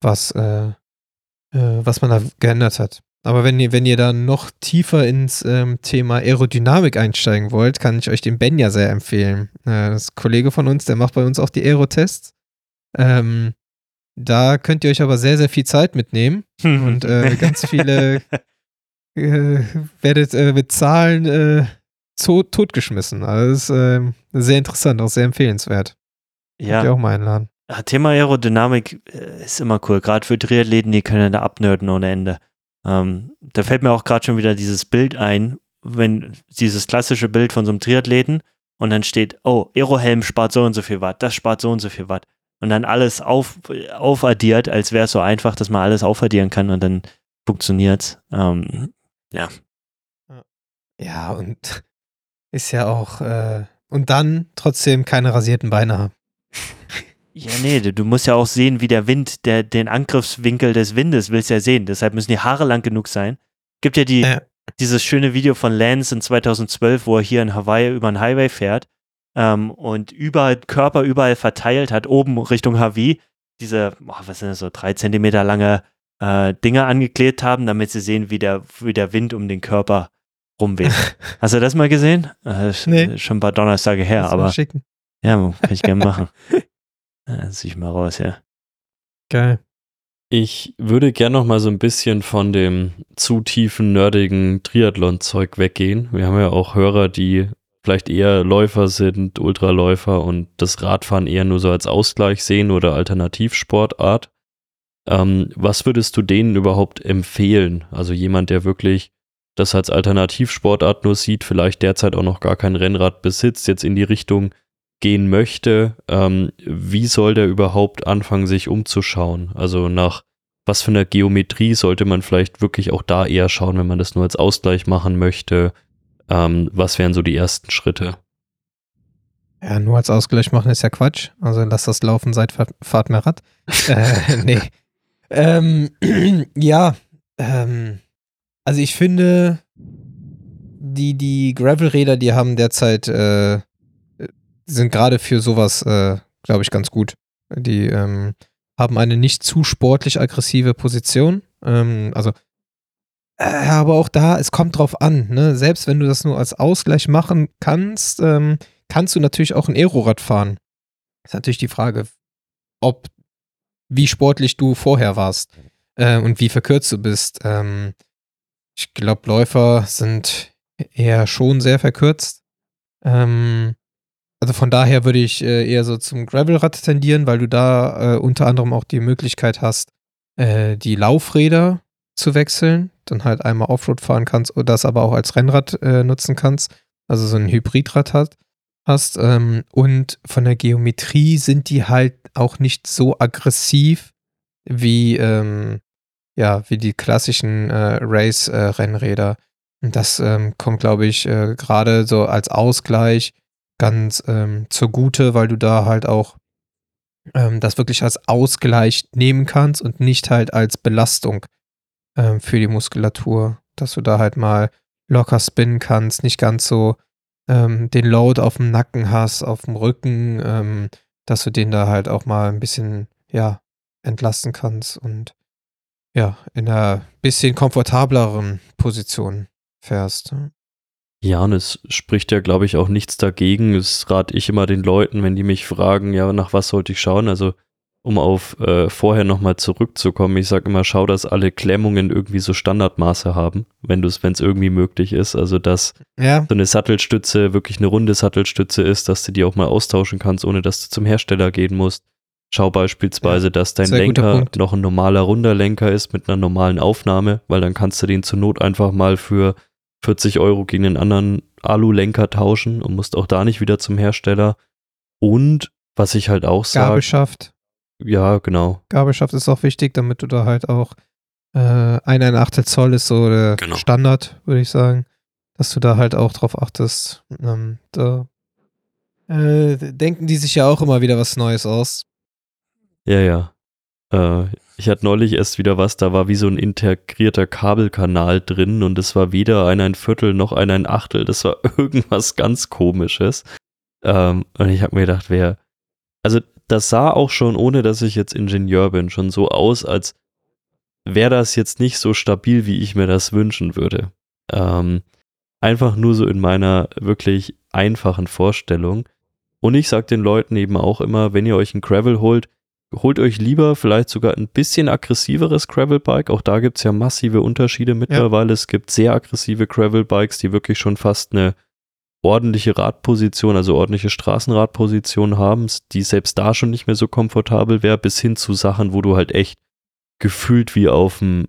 was, äh, äh, was man da geändert hat. Aber wenn ihr, wenn ihr dann noch tiefer ins ähm, Thema Aerodynamik einsteigen wollt, kann ich euch den Ben ja sehr empfehlen. Äh, das ist ein Kollege von uns, der macht bei uns auch die Aerotests. Ähm, da könnt ihr euch aber sehr, sehr viel Zeit mitnehmen und äh, ganz viele äh, werdet äh, mit Zahlen äh, to totgeschmissen. Also das ist ähm, sehr interessant, auch sehr empfehlenswert. Könnt ihr ja. auch mal einladen. Thema Aerodynamik äh, ist immer cool, gerade für Triathleten, die können da abnörden ohne Ende. Ähm, da fällt mir auch gerade schon wieder dieses Bild ein, wenn dieses klassische Bild von so einem Triathleten und dann steht, oh, Aerohelm spart so und so viel Watt, das spart so und so viel Watt. Und dann alles auf, aufaddiert, als wäre es so einfach, dass man alles aufaddieren kann und dann funktioniert's. Ähm, Ja, und ist ja auch, äh, und dann trotzdem keine rasierten Beine haben. Ja, nee, du, musst ja auch sehen, wie der Wind, der, den Angriffswinkel des Windes willst du ja sehen. Deshalb müssen die Haare lang genug sein. Gibt ja die, Ja. dieses schöne Video von Lance in 2012, wo er hier in Hawaii über den Highway fährt ähm, und überall, Körper überall verteilt hat, oben Richtung Hawaii, diese, boah, was sind das so, drei Zentimeter lange äh, Dinger angeklebt haben, damit sie sehen, wie der, wie der Wind um den Körper rumweht. Hast du das mal gesehen? Äh, Nee. Schon ein paar Donnerstage her, aber Schicken. ja, kann ich gerne machen. Ja, zieh ich mal raus, ja. Geil. Ich würde gern noch mal so ein bisschen von dem zu tiefen, nerdigen Triathlon-Zeug weggehen. Wir haben ja auch Hörer, die vielleicht eher Läufer sind, Ultraläufer und das Radfahren eher nur so als Ausgleich sehen oder Alternativsportart. Ähm, was würdest du denen überhaupt empfehlen? Also jemand, der wirklich das als Alternativsportart nur sieht, vielleicht derzeit auch noch gar kein Rennrad besitzt, jetzt in die Richtung gehen möchte, ähm, wie soll der überhaupt anfangen, sich umzuschauen? Also nach was für einer Geometrie sollte man vielleicht wirklich auch da eher schauen, wenn man das nur als Ausgleich machen möchte? Ähm, was wären so die ersten Schritte? Ja, nur als Ausgleich machen ist ja Quatsch. Also lasst das laufen, seid fahrt, fahrt mehr Rad. äh, nee. Ähm, ja, ähm, also ich finde, die, die Gravel-Räder, die haben derzeit, äh, sind gerade für sowas, äh, glaube ich, ganz gut. Die ähm, haben eine nicht zu sportlich aggressive Position. Ähm, also, äh, aber auch da, es kommt drauf an. Ne? Selbst wenn du das nur als Ausgleich machen kannst, ähm, kannst du natürlich auch ein Aerorad fahren. Ist natürlich die Frage, ob, wie sportlich du vorher warst äh, und wie verkürzt du bist. Ähm, ich glaube, Läufer sind eher schon sehr verkürzt. Ähm, also von daher würde ich äh, eher so zum Gravelrad tendieren, weil du da äh, unter anderem auch die Möglichkeit hast, äh, die Laufräder zu wechseln, dann halt einmal Offroad fahren kannst oder das aber auch als Rennrad äh, nutzen kannst, also so ein Hybridrad hat, hast. Ähm, und von der Geometrie sind die halt auch nicht so aggressiv wie, ähm, ja, wie die klassischen äh, Race-Rennräder. Und das ähm, kommt, glaube ich, äh, gerade so als Ausgleich ganz ähm, zugute, weil du da halt auch ähm, das wirklich als Ausgleich nehmen kannst und nicht halt als Belastung ähm, für die Muskulatur, dass du da halt mal locker spinnen kannst, nicht ganz so ähm, den Load auf dem Nacken hast, auf dem Rücken, ähm, dass du den da halt auch mal ein bisschen, ja, entlasten kannst und ja, in einer bisschen komfortableren Position fährst. Ja, und es spricht ja, glaube ich, auch nichts dagegen. Das rate ich immer den Leuten, wenn die mich fragen, ja, nach was sollte ich schauen? Also, um auf äh, vorher nochmal zurückzukommen, ich sage immer, schau, dass alle Klemmungen irgendwie so Standardmaße haben, wenn es, wenn es irgendwie möglich ist. Also, dass Ja, so eine Sattelstütze wirklich eine runde Sattelstütze ist, dass du die auch mal austauschen kannst, ohne dass du zum Hersteller gehen musst. Schau beispielsweise, dass dein Lenker noch ein normaler runder Lenker ist mit einer normalen Aufnahme, weil dann kannst du den zur Not einfach mal für 40 Euro gegen einen anderen Alu-Lenker tauschen und musst auch da nicht wieder zum Hersteller. Und was ich halt auch sage, Gabelschaft. ja, genau. Gabelschaft ist auch wichtig, damit du da halt auch äh, ein, ein Achtel Zoll ist so der Genau. Standard, würde ich sagen, dass du da halt auch drauf achtest. Ähm, da äh, denken die sich ja auch immer wieder was Neues aus. Ja, ja. Äh, ich hatte neulich erst wieder was, da war wie so ein integrierter Kabelkanal drin und es war weder ein ein Viertel noch ein ein Achtel. Das war irgendwas ganz komisches. Ähm, und ich habe mir gedacht, wer. Also, das sah auch schon, ohne dass ich jetzt Ingenieur bin, schon so aus, als wäre das jetzt nicht so stabil, wie ich mir das wünschen würde. Ähm, einfach nur so in meiner wirklich einfachen Vorstellung. Und ich sage den Leuten eben auch immer, wenn ihr euch ein Gravel holt, holt euch lieber vielleicht sogar ein bisschen aggressiveres Gravelbike. Auch da gibt es ja massive Unterschiede mittlerweile. Es gibt sehr aggressive Gravelbikes, die wirklich schon fast eine ordentliche Radposition, also ordentliche Straßenradposition haben, die selbst da schon nicht mehr so komfortabel wäre, bis hin zu Sachen, wo du halt echt gefühlt wie auf dem,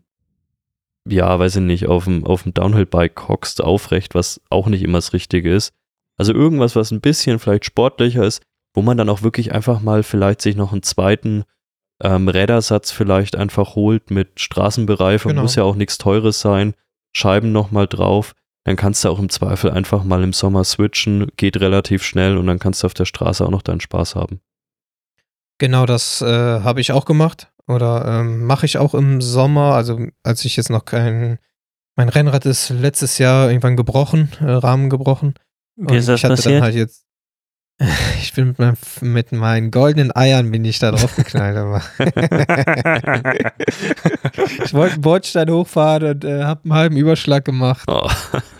ja, weiß ich nicht, auf dem, auf dem Downhill-Bike hockst, aufrecht, was auch nicht immer das Richtige ist. Also irgendwas, was ein bisschen vielleicht sportlicher ist, wo man dann auch wirklich einfach mal vielleicht sich noch einen zweiten ähm, Rädersatz vielleicht einfach holt mit Straßenbereifung, Genau. muss ja auch nichts Teures sein, Scheiben nochmal drauf, dann kannst du auch im Zweifel einfach mal im Sommer switchen, geht relativ schnell und dann kannst du auf der Straße auch noch deinen Spaß haben. Genau, das äh, habe ich auch gemacht oder ähm, mache ich auch im Sommer. Also als ich jetzt noch kein, mein Rennrad ist letztes Jahr irgendwann gebrochen, äh, Rahmen gebrochen. Wie ist Und das ich hatte passiert? dann halt jetzt, ich bin mit, meinem, mit meinen goldenen Eiern bin ich da drauf geknallt. Aber ich wollte einen Bordstein hochfahren und äh, habe einen halben Überschlag gemacht. Oh.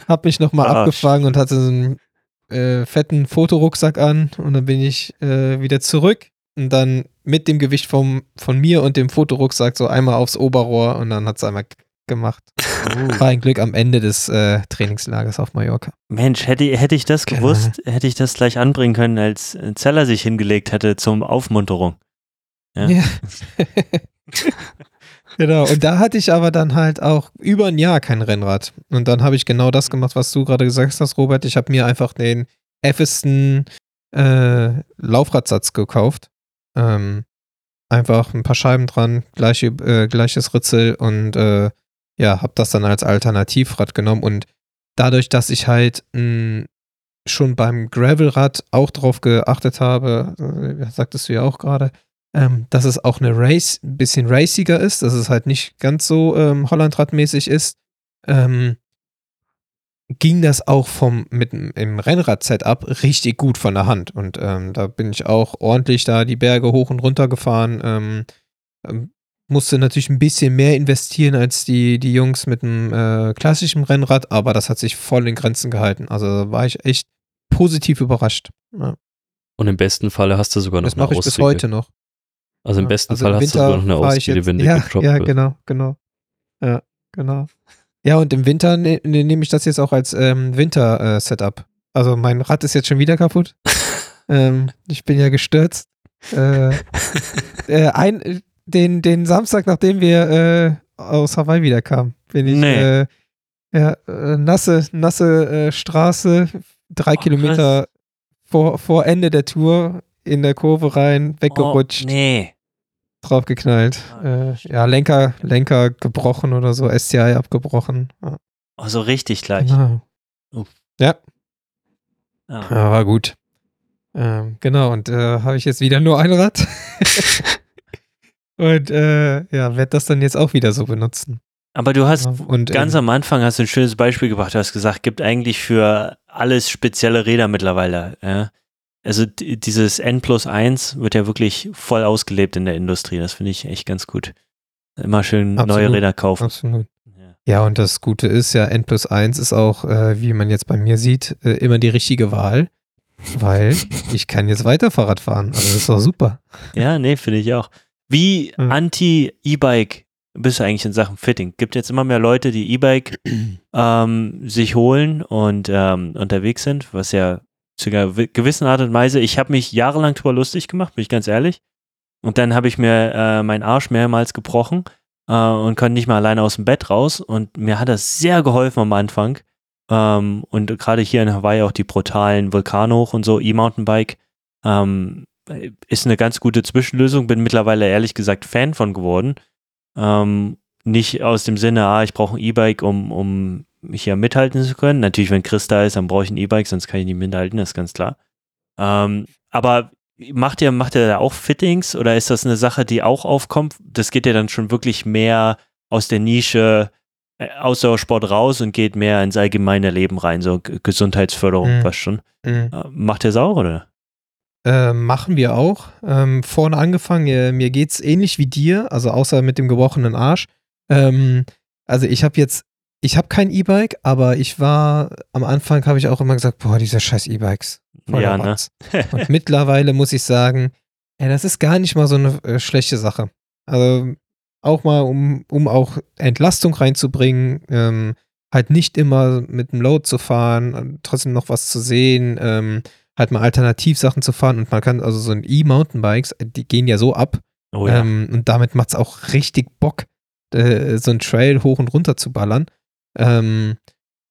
Hab mich nochmal abgefangen und hatte so einen äh, fetten Fotorucksack an und dann bin ich äh, wieder zurück und dann mit dem Gewicht vom, von mir und dem Fotorucksack so einmal aufs Oberrohr und dann hat es einmal gemacht. War ein Glück am Ende des äh, Trainingslagers auf Mallorca. Mensch, hätte, hätte ich das Genau. gewusst, hätte ich das gleich anbringen können, als Zeller sich hingelegt hätte zum Aufmunterung. Ja. Ja. genau. Und da hatte ich aber dann halt auch über ein Jahr kein Rennrad. Und dann habe ich genau das gemacht, was du gerade gesagt hast, Robert. Ich habe mir einfach den effesten äh, Laufradsatz gekauft. Ähm, einfach ein paar Scheiben dran, gleiche, äh, gleiches Ritzel und äh, ja, habe das dann als Alternativrad genommen. Und dadurch, dass ich halt mh, schon beim Gravelrad auch drauf geachtet habe, äh, sagtest du ja auch gerade, ähm, dass es auch eine Race, ein bisschen raciger ist, dass es halt nicht ganz so ähm, Hollandradmäßig ist, ähm, ging das auch vom mit im Rennrad-Setup richtig gut von der Hand. Und ähm, da bin ich auch ordentlich da die Berge hoch und runter gefahren. Musste natürlich ein bisschen mehr investieren als die, die Jungs mit einem äh, klassischen Rennrad, aber das hat sich voll in Grenzen gehalten. Also da war ich echt positiv überrascht. Ja, Und im besten Falle hast du sogar noch das mache eine ich bis Ausrede. heute noch. Also im Ja, besten also Fall im hast du sogar noch eine Ausrede, wenn du ja, gedroppt Ja, wirst. genau, genau. Ja, genau. Ja, und im Winter ne, ne, nehme ich das jetzt auch als ähm, Winter-Setup. also mein Rad ist jetzt schon wieder kaputt. ähm, ich bin ja gestürzt. Äh, äh, ein, den, den Samstag, nachdem wir äh, aus Hawaii wiederkamen, bin ich Nee. äh, ja, äh, nasse, nasse äh, Straße, drei Oh, Kilometer vor, vor Ende der Tour in der Kurve rein, weggerutscht, Oh, nee. draufgeknallt. Äh, ja, Lenker, Lenker gebrochen oder so, STI abgebrochen. Ja, Oh, so richtig gleich. genau. Ja. Ja, war gut. Ähm, genau, und äh, habe ich jetzt wieder nur ein Rad. und äh, ja, werde das dann jetzt auch wieder so benutzen. Aber du hast und, ganz ähm, am Anfang hast du ein schönes Beispiel gebracht. Du hast gesagt, gibt eigentlich für alles spezielle Räder mittlerweile. Ja? Also dieses N plus 1 wird ja wirklich voll ausgelebt in der Industrie. Das finde ich echt ganz gut. Immer schön neue Absolut. Räder kaufen. Absolut. Ja. Ja, und das Gute ist ja, N plus 1 ist auch, äh, wie man jetzt bei mir sieht, äh, immer die richtige Wahl, weil ich kann jetzt weiter Fahrrad fahren. Also das ist doch super. Ja, nee, finde ich auch. Wie Mhm. anti-E-Bike bist du eigentlich in Sachen Fitting? Gibt jetzt immer mehr Leute, die E-Bike ähm, sich holen und ähm, unterwegs sind, was ja zu einer wi- gewissen Art und Weise, ich habe mich jahrelang drüber lustig gemacht, bin ich ganz ehrlich. Und dann habe ich mir äh, meinen Arsch mehrmals gebrochen äh, und konnte nicht mal alleine aus dem Bett raus. Und mir hat das sehr geholfen am Anfang. Ähm, und gerade hier in Hawaii auch die brutalen Vulkane hoch und so, E-Mountainbike. Ähm, ist eine ganz gute Zwischenlösung. Bin mittlerweile ehrlich gesagt Fan von geworden. Ähm, nicht aus dem Sinne, ah, ich brauche ein E-Bike, um, um mich hier mithalten zu können. Natürlich, wenn Chris da ist, dann brauche ich ein E-Bike, sonst kann ich nicht mithalten, das ist ganz klar. Ähm, aber macht ihr, macht ihr da auch Fittings oder ist das eine Sache, die auch aufkommt? Das geht ja dann schon wirklich mehr aus der Nische äh, Ausdauersport raus und geht mehr ins allgemeine Leben rein, so Gesundheitsförderung Mhm. fast schon. Mhm. Äh, macht ihr es auch, oder? Äh, machen wir auch. Ähm, vorne angefangen, äh, mir geht's ähnlich wie dir, also außer mit dem gebrochenen Arsch. Ähm, also ich habe jetzt, ich habe kein E-Bike, aber ich war, am Anfang habe ich auch immer gesagt, boah, diese scheiß E-Bikes. Ja, ne? Und mittlerweile muss ich sagen, ey, das ist gar nicht mal so eine äh, schlechte Sache. Also auch mal, um, um auch Entlastung reinzubringen, ähm, halt nicht immer mit dem Load zu fahren, trotzdem noch was zu sehen, ähm, halt mal Alternativsachen zu fahren und man kann, also so ein E-Mountainbikes, äh, die gehen ja so ab Oh ja. ähm, und damit macht es auch richtig Bock, äh, so ein Trail hoch und runter zu ballern. Ähm,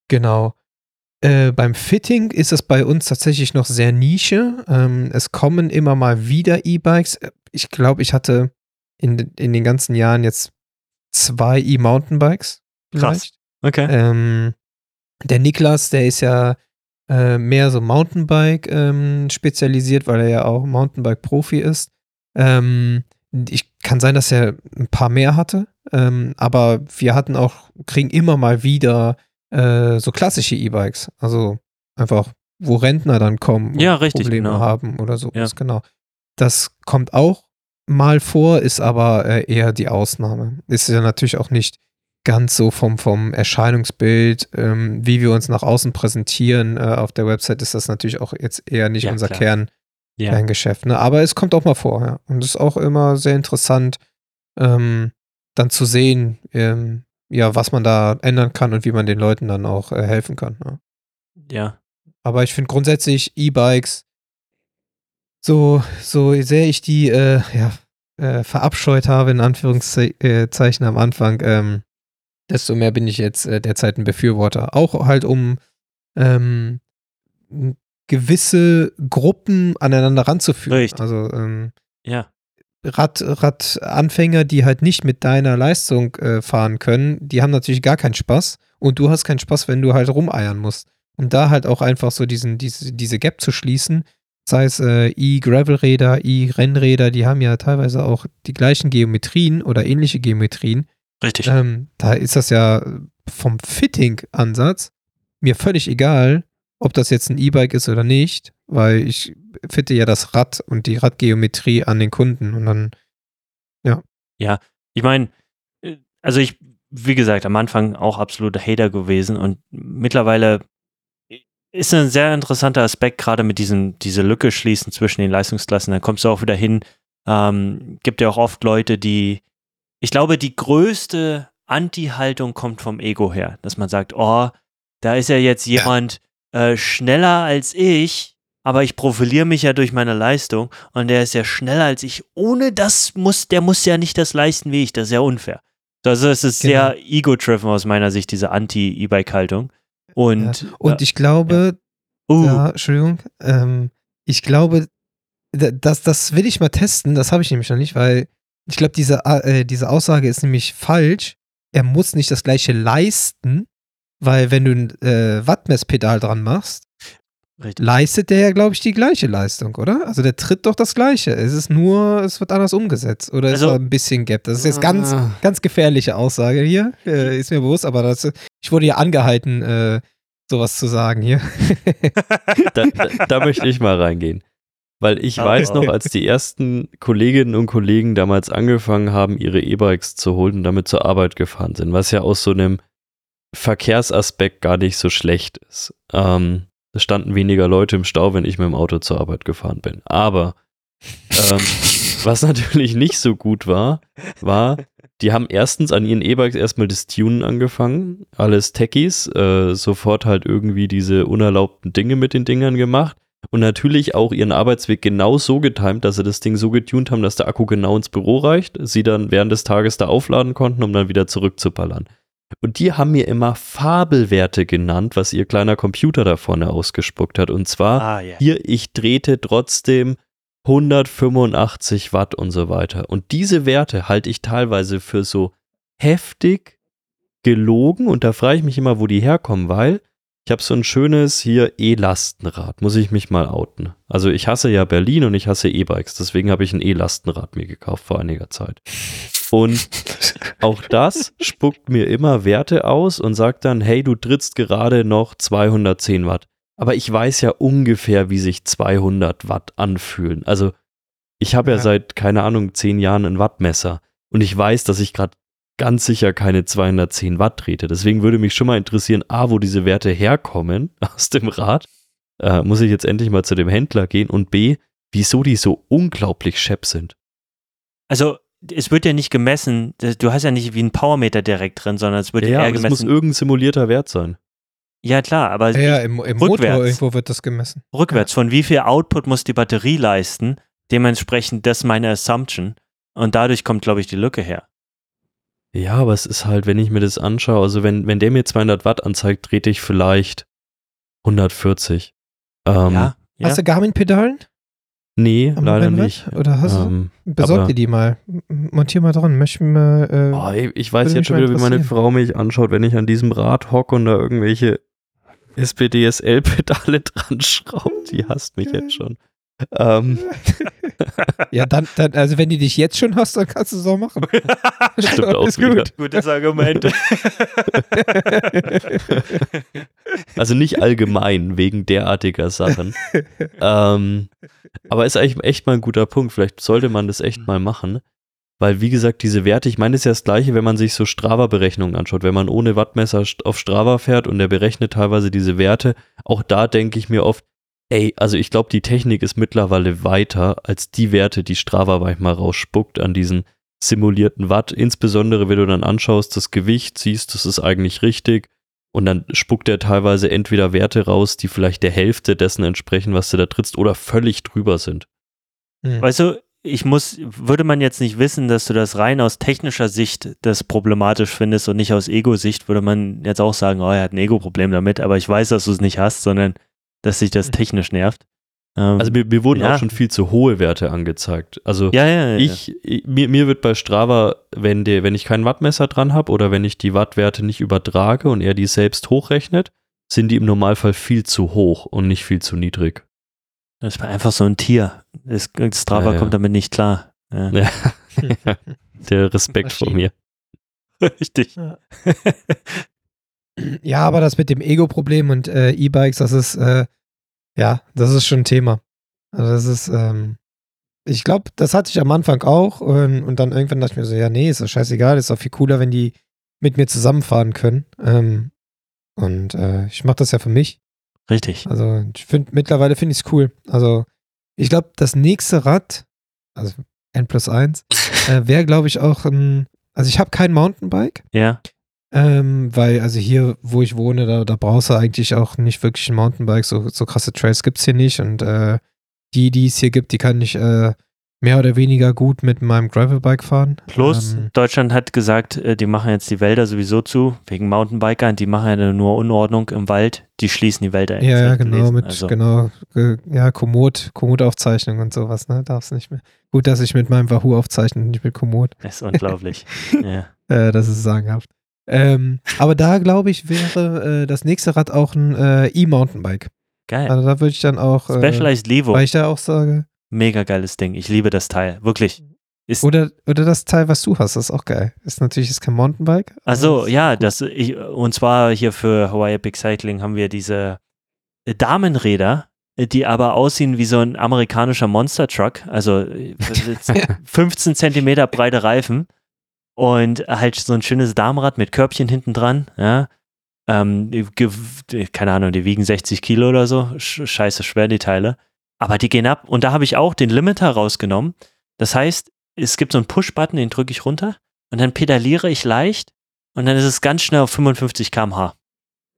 genau. Äh, beim Fitting ist es bei uns tatsächlich noch sehr Nische. Ähm, es kommen immer mal wieder E-Bikes. Äh, Ich glaube, ich hatte in, in den ganzen Jahren jetzt zwei E-Mountainbikes. Krass. Vielleicht. okay. Ähm, der Niklas, der ist ja äh, mehr so Mountainbike ähm, spezialisiert, weil er ja auch Mountainbike-Profi ist. Ähm, ich kann sein, dass er ein paar mehr hatte, ähm, aber wir hatten auch, kriegen immer mal wieder äh, so klassische E-Bikes. Also einfach, wo Rentner dann kommen und Ja, richtig, Probleme genau. haben oder so. Ja. Genau. Das kommt auch mal vor, ist aber äh, eher die Ausnahme. Ist ja natürlich auch nicht ganz so vom, vom Erscheinungsbild, ähm, wie wir uns nach außen präsentieren. Äh, auf der Website ist das natürlich auch jetzt eher nicht Ja, unser klar. Kern, Ja. Kerngeschäft. Ne? Aber es kommt auch mal vor, ja. Und es ist auch immer sehr interessant, ähm, dann zu sehen, ähm, ja, was man da ändern kann und wie man den Leuten dann auch äh, helfen kann. Ne? ja. Aber ich finde grundsätzlich E-Bikes, so, so sehr ich die äh, ja, äh, verabscheut habe, in Anführungszeichen am Anfang, ähm, desto mehr bin ich jetzt äh, derzeit ein Befürworter. Auch halt, um ähm, gewisse Gruppen aneinander ranzuführen. Richtig. Also ähm, Ja. Rad, Radanfänger, die halt nicht mit deiner Leistung äh, fahren können, die haben natürlich gar keinen Spaß. Und du hast keinen Spaß, wenn du halt rumeiern musst. Und da halt auch einfach so diesen, diese, diese Gap zu schließen, sei es äh, E-Gravel-Räder, E-Rennräder, die haben ja teilweise auch die gleichen Geometrien oder ähnliche Geometrien. Richtig. Ähm, da ist das ja vom Fitting-Ansatz mir völlig egal, ob das jetzt ein E-Bike ist oder nicht, weil ich fitte ja das Rad und die Radgeometrie an den Kunden und dann, Ich meine, äh, also ich, wie gesagt, am Anfang auch absoluter Hater gewesen und mittlerweile ist ein sehr interessanter Aspekt, gerade mit diesem, diese Lücke schließen zwischen den Leistungsklassen. Da kommst du auch wieder hin. Ähm, gibt ja auch oft Leute, die, ich glaube, die größte Anti-Haltung kommt vom Ego her, dass man sagt, oh, da ist ja jetzt jemand äh, schneller als ich, aber ich profiliere mich ja durch meine Leistung und der ist ja schneller als ich. Ohne das muss, der muss ja nicht das leisten wie ich. Das ist ja unfair. Also es ist Genau. sehr ego-driven aus meiner Sicht, diese Anti-E-Bike-Haltung. Und, ja. Und ich glaube, uh, ja, Entschuldigung, ähm, ich glaube, d- das, das will ich mal testen, das habe ich nämlich noch nicht, weil ich glaube, diese, äh, diese Aussage ist nämlich falsch. Er muss nicht das gleiche leisten, weil wenn du ein äh, Wattmesspedal dran machst, richtig. leistet der ja, glaube ich, die gleiche Leistung, oder? Also der tritt doch das Gleiche. Es ist nur, es wird anders umgesetzt. Oder ist Also- da ein bisschen Gap. Das ist jetzt ganz, Ah. ganz gefährliche Aussage hier. Äh, ist mir bewusst, aber das, ich wurde ja angehalten, äh, sowas zu sagen hier. da, da, da möchte ich mal reingehen. Weil ich Oh, weiß noch, als die ersten Kolleginnen und Kollegen damals angefangen haben, ihre E-Bikes zu holen und damit zur Arbeit gefahren sind, was ja aus so einem Verkehrsaspekt gar nicht so schlecht ist. Ähm, es standen weniger Leute im Stau, wenn ich mit dem Auto zur Arbeit gefahren bin. Aber ähm, was natürlich nicht so gut war, war, die haben erstens an ihren E-Bikes erstmal das Tunen angefangen, alles Techies, äh, sofort halt irgendwie diese unerlaubten Dinge mit den Dingern gemacht und natürlich auch ihren Arbeitsweg genau so getimt, dass sie das Ding so getunt haben, dass der Akku genau ins Büro reicht, sie dann während des Tages da aufladen konnten, um dann wieder zurückzuballern. Und die haben mir immer Fabelwerte genannt, was ihr kleiner Computer da vorne ausgespuckt hat. Und zwar, Ah, ja. hier, ich drehte trotzdem 185 Watt und so weiter. Und diese Werte halte ich teilweise für so heftig gelogen und da frage ich mich immer, wo die herkommen, weil ich habe so ein schönes hier E-Lastenrad, muss ich mich mal outen. Also ich hasse ja Berlin und ich hasse E-Bikes, deswegen habe ich ein E-Lastenrad mir gekauft vor einiger Zeit. Und auch das spuckt mir immer Werte aus und sagt dann, hey, du trittst gerade noch 210 Watt. Aber ich weiß ja ungefähr, wie sich 200 Watt anfühlen. Also ich habe ja. Ja. seit, keine Ahnung, 10 Jahren ein Wattmesser und ich weiß, dass ich gerade ganz sicher keine 210 Watt trete. Deswegen würde mich schon mal interessieren, A, wo diese Werte herkommen aus dem Rad. Äh, muss ich jetzt endlich mal zu dem Händler gehen und B, wieso die so unglaublich schepp sind. Also, es wird ja nicht gemessen, du hast ja nicht wie ein Powermeter direkt drin, sondern es wird Ja, eher aber es muss gemessen. irgendein simulierter Wert sein. Ja, klar, aber ja, im, im Motor Rückwärts. irgendwo wird das gemessen. rückwärts, von wie viel Output muss die Batterie leisten, dementsprechend das meine Assumption. Und dadurch kommt, glaube ich, die Lücke her. Ja, aber es ist halt, wenn ich mir das anschaue, also wenn, wenn der mir 200 Watt anzeigt, trete ich vielleicht 140. Ähm, ja, ja. Hast du Garmin-Pedalen? Nee, am leider Rennrad? nicht. Oder hast du? Ähm, Besorg aber- dir die mal. Montier mal dran. Möchte mir mal. Äh, Oh, ey, ich weiß jetzt schon wieder, wie meine. Frau mich anschaut, wenn ich an diesem Rad hocke und da irgendwelche SPDSL-Pedale dran schraubt. Die hasst mich jetzt schon. Ähm, ja, dann, dann, also wenn die dich jetzt schon hast, dann kannst du es auch machen. Stimmt auch Ist wieder. gut. Gutes Argument. also nicht allgemein, wegen derartiger Sachen. ähm, aber ist eigentlich echt mal ein guter Punkt. Vielleicht sollte man das echt mal machen. Weil, wie gesagt, diese Werte, ich meine, das ist ja das Gleiche, wenn man sich so Strava-Berechnungen anschaut. Wenn man ohne Wattmesser auf Strava fährt und der berechnet teilweise diese Werte, auch da denke ich mir oft, ey, also ich glaube, die Technik ist mittlerweile weiter als die Werte, die Strava manchmal rausspuckt an diesen simulierten Watt. Insbesondere, wenn du dann anschaust, das Gewicht, siehst, das ist eigentlich richtig. Und dann spuckt er teilweise entweder Werte raus, die vielleicht der Hälfte dessen entsprechen, was du da trittst, oder völlig drüber sind. Hm. Weißt du, ich muss, würde man jetzt nicht wissen, dass du das rein aus technischer Sicht das problematisch findest und nicht aus Ego-Sicht, würde man jetzt auch sagen, oh, er hat ein Ego-Problem damit, aber ich weiß, dass du es nicht hast, sondern dass sich das technisch nervt. Ähm, Also mir, mir wurden Ja. auch schon viel zu hohe Werte angezeigt. Also ja, ja, ja. ich, ich, mir, mir wird bei Strava, wenn, der, wenn ich kein Wattmesser dran habe oder wenn ich die Wattwerte nicht übertrage und er die selbst hochrechnet, sind die im Normalfall viel zu hoch und nicht viel zu niedrig. Das war einfach so ein Tier. Das, Strava Ja, ja. kommt damit nicht klar. Ja. Ja. Der Respekt vor mir. Richtig. Ja, aber das mit dem Ego-Problem und äh, E-Bikes, das ist, äh, ja, das ist schon ein Thema. Also das ist, ähm, ich glaube, das hatte ich am Anfang auch und, und dann irgendwann dachte ich mir so, ja, nee, ist doch scheißegal, ist doch viel cooler, wenn die mit mir zusammenfahren können. Ähm, und äh, ich mache das ja für mich. Richtig. Also ich finde, mittlerweile finde ich es cool. Also ich glaube, das nächste Rad, also N plus 1, äh, wäre, glaube ich, auch ein, also ich habe kein Mountainbike, Ja. Ähm, weil also hier, wo ich wohne, da, da brauchst du eigentlich auch nicht wirklich ein Mountainbike. So, so krasse Trails gibt's hier nicht und äh, die, die es hier gibt, die kann ich äh, mehr oder weniger gut mit meinem Gravelbike fahren. Plus, Ähm, Deutschland hat gesagt, äh, die machen jetzt die Wälder sowieso zu, wegen Mountainbikern. Die machen ja nur Unordnung im Wald. Die schließen die Wälder. ja, ja, ich genau, gelesen. mit, Also, genau, äh, ja, Komoot, Komoot-Aufzeichnung und sowas, ne, darfst nicht mehr. Gut, dass ich mit meinem Wahoo aufzeichne, nicht mit Komoot. Das ist unglaublich. ja. Äh, das ist sagenhaft. Ähm, aber da, glaube ich, wäre äh, das nächste Rad auch ein äh, E-Mountainbike. Geil. Also da würde ich dann auch, äh, Specialized Levo. weil ich da auch sage, Mega geiles Ding. Ich liebe das Teil. Wirklich. Ist, oder, oder das Teil, was du hast, das ist auch geil. Ist natürlich ist kein Mountainbike. also ja, cool. das ich, und zwar hier für Hawaii Epic Cycling haben wir diese äh, Damenräder, äh, die aber aussehen wie so ein amerikanischer Monster Truck, also äh, 15 Zentimeter breite Reifen und halt so ein schönes Damenrad mit Körbchen hinten dran, ja. Ähm, keine Ahnung, die wiegen 60 Kilo oder so, Sch- scheiße schwer die Teile, aber die gehen ab und da habe ich auch den Limiter rausgenommen. Das heißt, es gibt so einen Push-Button, den drücke ich runter und dann pedaliere ich leicht und dann ist es ganz schnell auf 55 km/h.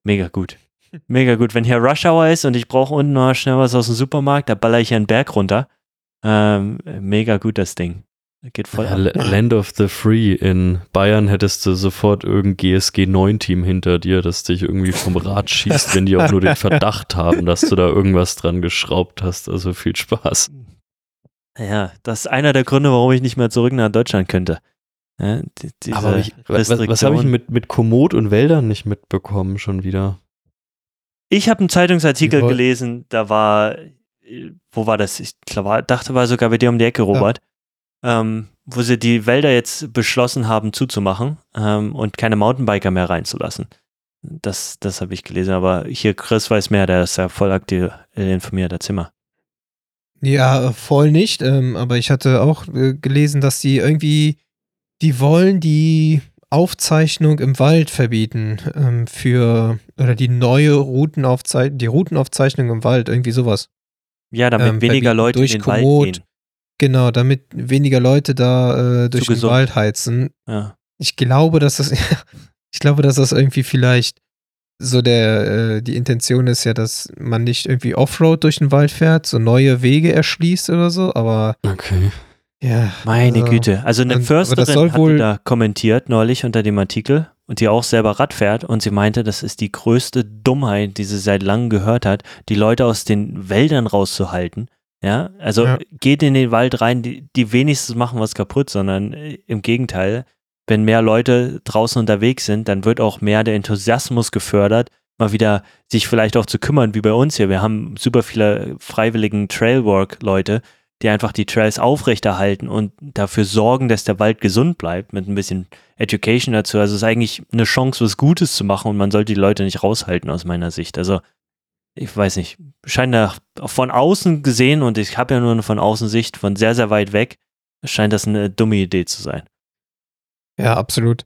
Mega gut. Mega gut. Wenn hier Rush Hour ist und ich brauche unten noch schnell was aus dem Supermarkt, da baller ich einen Berg runter. Ähm, mega gut, das Ding. Geht voll Ja, Land of the Free in Bayern hättest du sofort irgendein GSG 9 Team hinter dir, das dich irgendwie vom Rad schießt, wenn die auch nur den Verdacht haben, dass du da irgendwas dran geschraubt hast. Also viel Spaß. Ja, das ist einer der Gründe, warum ich nicht mehr zurück nach Deutschland könnte. Ja, die, diese Aber ich, was, was habe ich mit, mit Komoot und Wäldern nicht mitbekommen schon wieder? Ich habe einen Zeitungsartikel gelesen, da war, äh, wo war das? Ich glaub, dachte, war sogar bei dir um die Ecke, Robert, ähm, wo sie die Wälder jetzt beschlossen haben zuzumachen ähm, und keine Mountainbiker mehr reinzulassen. Das, das habe ich gelesen, aber hier Chris weiß mehr, der ist ja voll aktiv äh, informierter Zimmer. Ja, voll nicht. Ähm, aber ich hatte auch äh, gelesen, dass die irgendwie, die wollen die Aufzeichnung im Wald verbieten ähm, für oder die neue Routenaufzeichnung, die Routenaufzeichnung im Wald, irgendwie sowas. Ja, damit Ähm, weniger Leute durch in den Wald Komoot. gehen. Genau, damit weniger Leute da äh, durch den. Wald heizen. Ja. Ich glaube, dass das, ich glaube, dass das irgendwie vielleicht so der, äh, die Intention ist ja, dass man nicht irgendwie Offroad durch den Wald fährt, so neue Wege erschließt oder so, aber Okay. ja. Meine also, Güte. Also eine und- Försterin wohl- da kommentiert neulich unter dem Artikel und die auch selber Rad fährt und sie meinte, das ist die größte Dummheit, die sie seit langem gehört hat, die Leute aus den Wäldern rauszuhalten. Ja, also Ja. geht in den Wald rein, die, die wenigstens machen was kaputt, sondern äh, im Gegenteil, wenn mehr Leute draußen unterwegs sind, dann wird auch mehr der Enthusiasmus gefördert, mal wieder sich vielleicht auch zu kümmern, wie bei uns hier. Wir haben super viele freiwilligen Trailwork-Leute, die einfach die Trails aufrechterhalten und dafür sorgen, dass der Wald gesund bleibt, mit ein bisschen Education dazu. Also es ist eigentlich eine Chance, was Gutes zu machen und man sollte die Leute nicht raushalten aus meiner Sicht. Also ich weiß nicht, scheint da von außen gesehen und ich habe ja nur eine von außen Sicht, von sehr, sehr weit weg, scheint das eine dumme Idee zu sein. Ja, absolut.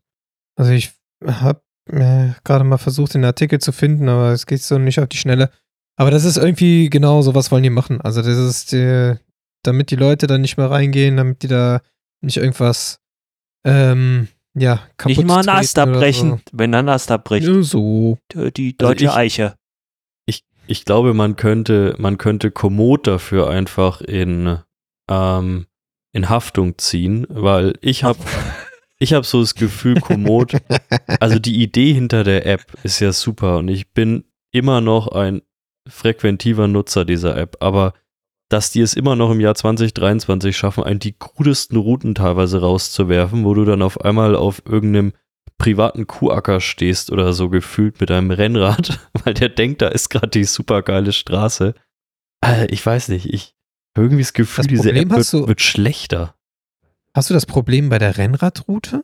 Also ich habe äh, gerade mal versucht, den Artikel zu finden, aber es geht so nicht auf die Schnelle. Aber das ist irgendwie genau so, was wollen die machen. Also das ist, äh, damit die Leute da nicht mehr reingehen, damit die da nicht irgendwas, ähm, ja, kaputt Nicht mal einen Ast abbrechen, wenn ein Ast abbricht. So. Ja, so. Die- Die Also deutsche ich- Eiche. Ich glaube, man könnte, man könnte Komoot dafür einfach in, ähm, in Haftung ziehen, weil ich habe ich hab so das Gefühl, Komoot, also die Idee hinter der App ist ja super und ich bin immer noch ein frequentiver Nutzer dieser App, aber dass die es immer noch im Jahr 2023 schaffen, einen die krudesten Routen teilweise rauszuwerfen, wo du dann auf einmal auf irgendeinem privaten Kuhacker stehst oder so gefühlt mit einem Rennrad, weil der denkt, da ist gerade die super geile Straße. Äh, ich weiß nicht, ich habe irgendwie das Gefühl, Das diese Problem App hast wird, du- wird schlechter. Hast du das Problem bei der Rennradroute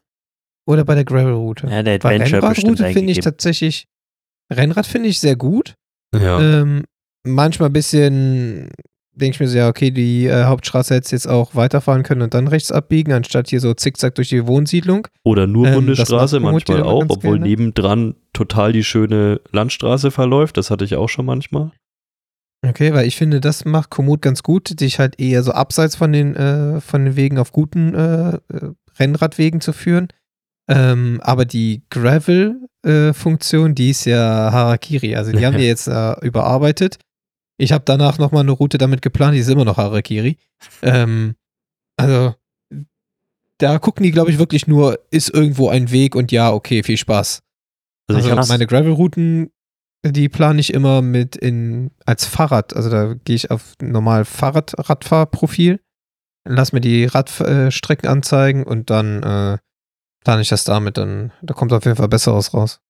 oder bei der Gravelroute? Ja, der bei Adventure bestimmt Rennradroute finde ich tatsächlich, Rennrad finde ich sehr gut. Ja. Ähm, manchmal ein bisschen, denke ich mir so, ja, okay, die äh, Hauptstraße hätte jetzt auch weiterfahren können und dann rechts abbiegen, anstatt hier so zickzack durch die Wohnsiedlung. Oder nur ähm, Bundesstraße, manchmal auch, obwohl gerne. nebendran total die schöne Landstraße verläuft. Das hatte ich auch schon manchmal. Okay, weil ich finde, das macht Komoot ganz gut, dich halt eher so abseits von den, äh, von den Wegen auf guten äh, äh, Rennradwegen zu führen. Ähm, aber die Gravel-Funktion, die ist ja Harakiri. Also die haben wir jetzt äh, überarbeitet. Ich habe danach nochmal eine Route damit geplant, die ist immer noch Harakiri. Ähm, also da gucken die, glaube ich, wirklich nur, ist irgendwo ein Weg und ja, okay, viel Spaß. Also, also meine Gravel-Routen, die plane ich immer mit in als Fahrrad. Also da gehe ich auf normal Fahrrad-Radfahrprofil, lass mir die Radstrecken anzeigen und dann äh, plane ich das damit. Dann da kommt auf jeden Fall Besseres raus.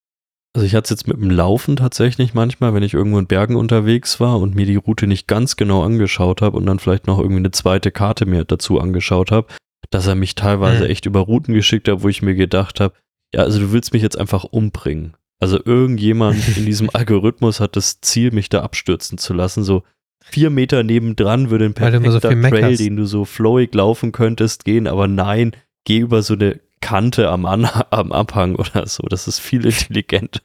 Also ich hatte es jetzt mit dem Laufen tatsächlich manchmal, wenn ich irgendwo in Bergen unterwegs war und mir die Route nicht ganz genau angeschaut habe und dann vielleicht noch irgendwie eine zweite Karte mir dazu angeschaut habe, dass er mich teilweise mhm. echt über Routen geschickt hat, wo ich mir gedacht habe, ja, also du willst mich jetzt einfach umbringen. Also irgendjemand in diesem Algorithmus hat das Ziel, mich da abstürzen zu lassen. So vier Meter nebendran würde ein perfekter so Trail, den du so flowig laufen könntest, gehen, aber nein, geh über so eine Kante am, An am Abhang oder so. Das ist viel intelligenter.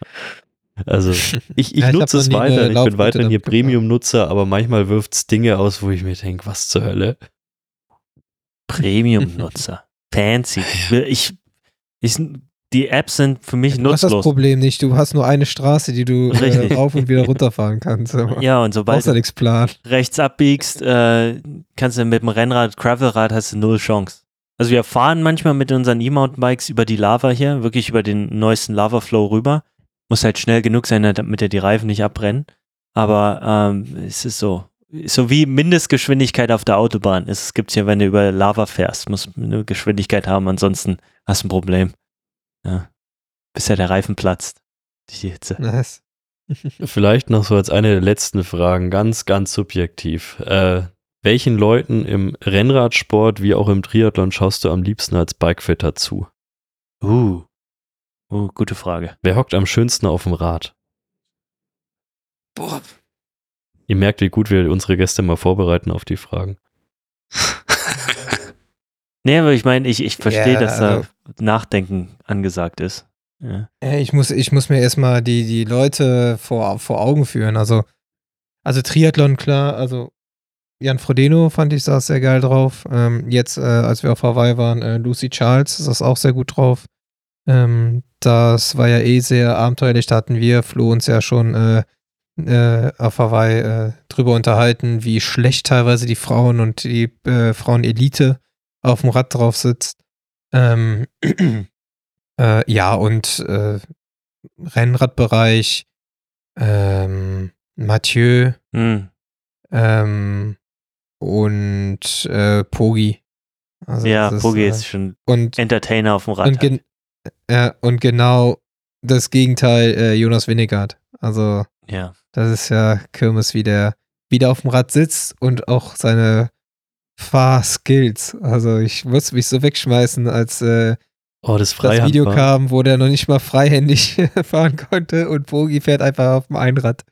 Also ich, ich, ja, ich nutze es weiter. Ich bin weiterhin hier Premium-Nutzer, aber manchmal wirft es Dinge aus, wo ich mir denke, was zur Hölle. Premium-Nutzer. Fancy. Ich, ich, die Apps sind für mich du nutzlos. Du hast das Problem nicht. Du hast nur eine Straße, die du äh, rauf und wieder runterfahren kannst. ja, und sobald du nichts plan. rechts abbiegst, äh, kannst du mit dem Rennrad, Gravelrad hast du null Chance. Also wir fahren manchmal mit unseren E-Mountainbikes über die Lava hier, wirklich über den neuesten Lava-Flow rüber. Muss halt schnell genug sein, damit er die Reifen nicht abbrennen. Aber ähm, es ist so, so wie Mindestgeschwindigkeit auf der Autobahn. Es gibt ja, wenn du über Lava fährst, musst du eine Geschwindigkeit haben, ansonsten hast du ein Problem. Ja. Bis ja der Reifen platzt. Die Hitze. Nice. Vielleicht noch so als eine der letzten Fragen, ganz, ganz subjektiv. Äh, welchen Leuten im Rennradsport wie auch im Triathlon schaust du am liebsten als Bikefitter zu? Uh. Uh, gute Frage. Wer hockt am schönsten auf dem Rad? Boah, Ihr merkt, wie gut wir unsere Gäste mal vorbereiten auf die Fragen. nee, aber ich meine, ich, ich verstehe, ja, dass also, da Nachdenken angesagt ist. Ja. Ich, muss, ich muss mir erstmal die, die Leute vor, vor Augen führen. Also, also Triathlon, klar, also Jan Frodeno fand ich saß sehr geil drauf. Ähm, jetzt, äh, als wir auf Hawaii waren, äh, Lucy Charles saß auch sehr gut drauf. Ähm, das war ja eh sehr abenteuerlich. Da hatten wir, Flo, uns ja schon äh, äh, auf Hawaii äh, drüber unterhalten, wie schlecht teilweise die Frauen und die äh, Frauenelite auf dem Rad drauf sitzt. Ähm, äh, ja, und äh, Rennradbereich, ähm, Mathieu hm. ähm, und äh, Pogi. Also ja, ist, Pogi ist schon und, Entertainer auf dem Rad. Und, gen und genau das Gegenteil Jonas Winnegard. Also ja. Das ist ja Kirmes, wie der wieder auf dem Rad sitzt und auch seine Fahrskills. Also ich musste mich so wegschmeißen, als äh, oh, das, das Video kam, wo der noch nicht mal freihändig fahren konnte und Bogi fährt einfach auf dem Einrad.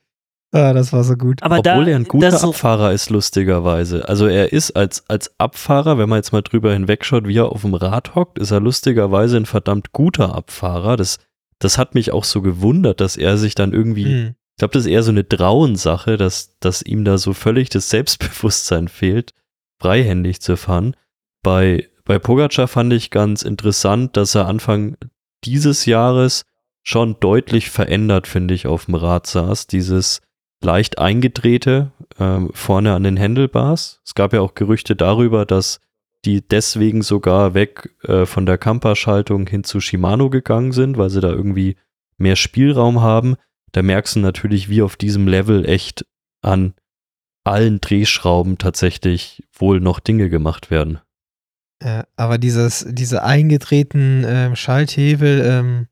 Ah, das war so gut. Aber Obwohl da, er ein guter Abfahrer ist, lustigerweise. Also er ist als, als Abfahrer, wenn man jetzt mal drüber hinwegschaut, wie er auf dem Rad hockt, ist er lustigerweise ein verdammt guter Abfahrer. Das, das hat mich auch so gewundert, dass er sich dann irgendwie hm. Ich glaube, das ist eher so eine Trauensache, dass, dass ihm da so völlig das Selbstbewusstsein fehlt, freihändig zu fahren. Bei, bei Pogacar fand ich ganz interessant, dass er Anfang dieses Jahres schon deutlich verändert, finde ich, auf dem Rad saß. Dieses leicht eingedrehte ähm, vorne an den Handlebars. Es gab ja auch Gerüchte darüber, dass die deswegen sogar weg äh, von der Kampa-Schaltung hin zu Shimano gegangen sind, weil sie da irgendwie mehr Spielraum haben da merkst du natürlich, wie auf diesem Level echt an allen Drehschrauben tatsächlich wohl noch Dinge gemacht werden. Ja, aber dieses, diese eingetretenen ähm, Schalthebel, ähm,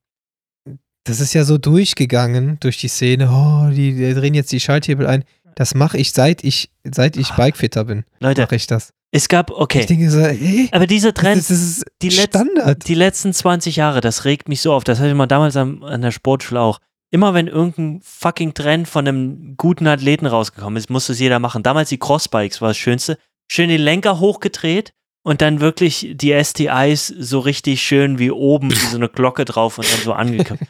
das ist ja so durchgegangen durch die Szene. Oh, die, die drehen jetzt die Schalthebel ein. Das mache ich seit ich seit ich Bikefitter bin. Leute, mache ich das. Es gab, okay. Ich denke so, hey, aber dieser Trend, das ist, die, Standard. die letzten 20 Jahre, das regt mich so auf. Das hatte ich mal damals an, an der Sportschule auch immer wenn irgendein fucking Trend von einem guten Athleten rausgekommen ist, musste es jeder machen. Damals die Crossbikes war das Schönste. Schön den Lenker hochgedreht und dann wirklich die STIs so richtig schön wie oben, wie so eine Glocke drauf und dann so angekippt.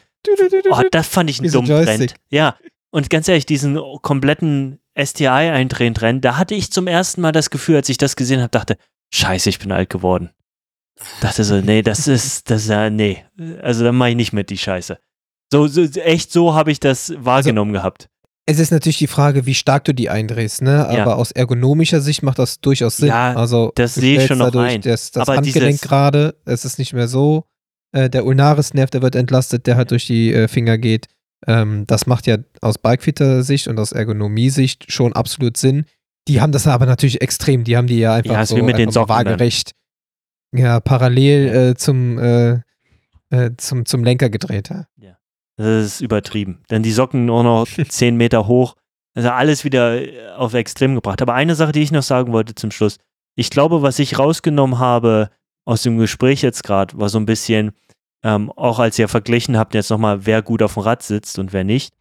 Oh, das fand ich einen dummen Trend. Ja, und ganz ehrlich, diesen kompletten STI-Eindrehen-Trend, da hatte ich zum ersten Mal das Gefühl, als ich das gesehen habe, dachte, scheiße, ich bin alt geworden. Dachte so, nee, das ist, das ist ja, nee. Also dann mache ich nicht mit die Scheiße. So, so echt so habe ich das wahrgenommen also, gehabt. Es ist natürlich die Frage, wie stark du die eindrehst, ne? Aber ja. aus ergonomischer Sicht macht das durchaus Sinn. Ja, also das sehe ich schon noch ein. Das, das Aber Handgelenk gerade, es ist nicht mehr so. Äh, der Ulnaris-Nerv, der wird entlastet, der halt durch die äh, Finger geht. Ähm, das macht ja aus Bikefitter-Sicht und aus Ergonomie-Sicht schon absolut Sinn. Die haben das aber natürlich extrem. Die haben die ja einfach ja, so mit den Socken waagerecht, ja, parallel äh, zum, äh, äh, zum, zum Lenker gedreht. Ja. ja. Das ist übertrieben. Denn die Socken nur noch 10 Meter hoch. Also alles wieder äh, auf Extrem gebracht. Aber eine Sache, die ich noch sagen wollte zum Schluss. Ich glaube, was ich rausgenommen habe aus dem Gespräch jetzt gerade, war so ein bisschen, ähm, auch als ihr verglichen habt, jetzt nochmal, wer gut auf dem Rad sitzt und wer nicht.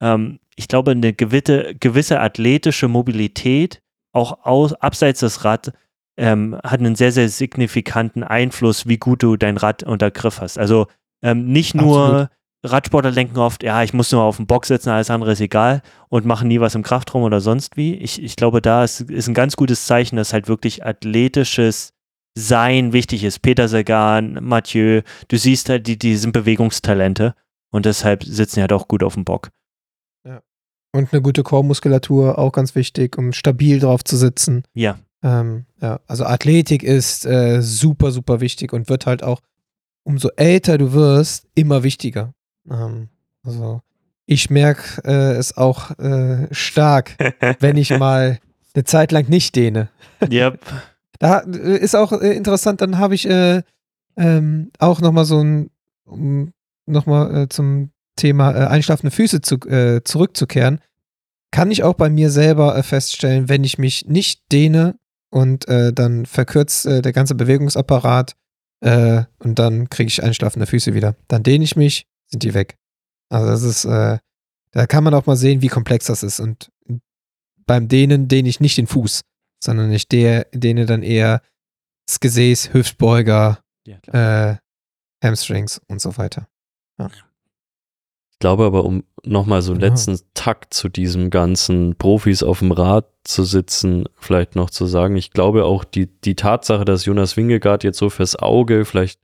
Ähm, ich glaube, eine gewisse, gewisse athletische Mobilität, auch aus, abseits des Rad, ähm, hat einen sehr, sehr signifikanten Einfluss, wie gut du dein Rad unter Griff hast. Also ähm, nicht nur Absolut. Radsportler denken oft, ja, ich muss nur auf den Box setzen, alles andere ist egal und machen nie was im Kraftraum oder sonst wie. Ich, ich glaube, da ist, ist ein ganz gutes Zeichen, dass halt wirklich athletisches Sein wichtig ist. Peter Sagan, Mathieu, du siehst halt, die, die sind Bewegungstalente und deshalb sitzen die halt auch gut auf dem Bock. Ja. Und eine gute Chormuskulatur, auch ganz wichtig, um stabil drauf zu sitzen. Ja. Ähm, ja, also Athletik ist äh, super, super wichtig und wird halt auch, umso älter du wirst, immer wichtiger. Ähm, also ich merke äh, es auch äh, stark, wenn ich mal eine Zeit lang nicht dehne. Yep. Da äh, ist auch äh, interessant, dann habe ich äh, ähm, auch nochmal so ein, um nochmal äh, zum Thema äh, einschlafende Füße zu, äh, zurückzukehren, kann ich auch bei mir selber äh, feststellen, wenn ich mich nicht dehne und äh, dann verkürzt der ganze Bewegungsapparat und dann kriege ich einschlafende Füße wieder. Dann dehne ich mich, sind die weg. Also das ist, da kann man auch mal sehen, wie komplex das ist. Und beim Dehnen dehne ich nicht den Fuß, sondern ich dehne dann eher das Gesäß, Hüftbeuger, ja, äh, Hamstrings und so weiter. Ja. Ich glaube aber, um nochmal so einen genau. letzten Takt zu diesem ganzen Profis auf dem Rad zu sitzen, vielleicht noch zu sagen, ich glaube auch die, die Tatsache, dass Jonas Wingegaard jetzt so fürs Auge vielleicht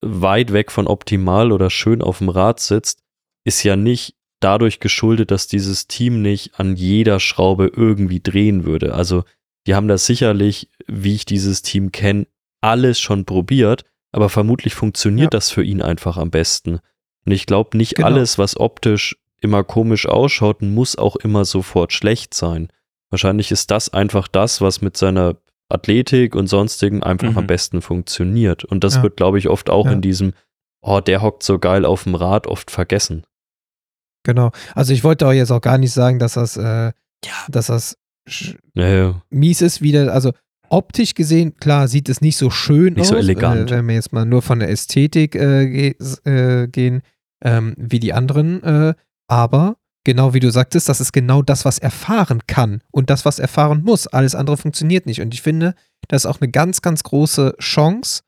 weit weg von optimal oder schön auf dem Rad sitzt, ist ja nicht dadurch geschuldet, dass dieses Team nicht an jeder Schraube irgendwie drehen würde. Also die haben das sicherlich, wie ich dieses Team kenne, alles schon probiert, aber vermutlich funktioniert ja. das für ihn einfach am besten. Und ich glaube, nicht genau. alles, was optisch immer komisch ausschaut, muss auch immer sofort schlecht sein. Wahrscheinlich ist das einfach das, was mit seiner Athletik und sonstigen einfach mhm. am besten funktioniert. Und das ja. wird, glaube ich, oft auch ja. in diesem, oh, der hockt so geil auf dem Rad, oft vergessen. Genau. Also ich wollte auch jetzt auch gar nicht sagen, dass das, äh, ja. dass das ja, mies ist wieder. Also optisch gesehen, klar, sieht es nicht so schön nicht aus. so elegant. Äh, wenn wir jetzt mal nur von der Ästhetik äh, ge äh, gehen, ähm, wie die anderen. Äh, aber genau wie du sagtest, das ist genau das, was er fahren kann und das, was er fahren muss. Alles andere funktioniert nicht. Und ich finde, das ist auch eine ganz, ganz große Chance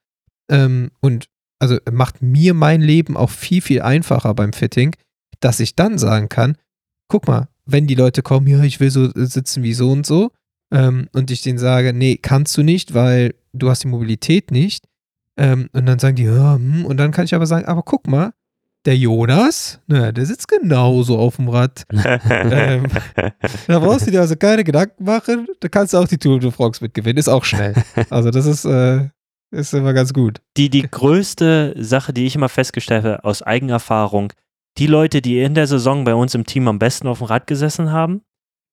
ähm, und also macht mir mein Leben auch viel, viel einfacher beim Fitting, dass ich dann sagen kann, guck mal, wenn die Leute kommen, ja, ich will so sitzen wie so und so, ähm, und ich denen sage, nee, kannst du nicht, weil du hast die Mobilität nicht, ähm, und dann sagen die, ja, hm, und dann kann ich aber sagen, aber guck mal, der Jonas, na, der sitzt genauso auf dem Rad. ähm, da brauchst du dir also keine Gedanken machen. Da kannst du auch die Tour de France mitgewinnen. Ist auch schnell. Also, das ist, äh, ist immer ganz gut. Die, die größte Sache, die ich immer festgestellt habe aus Eigenerfahrung, die Leute, die in der Saison bei uns im Team am besten auf dem Rad gesessen haben,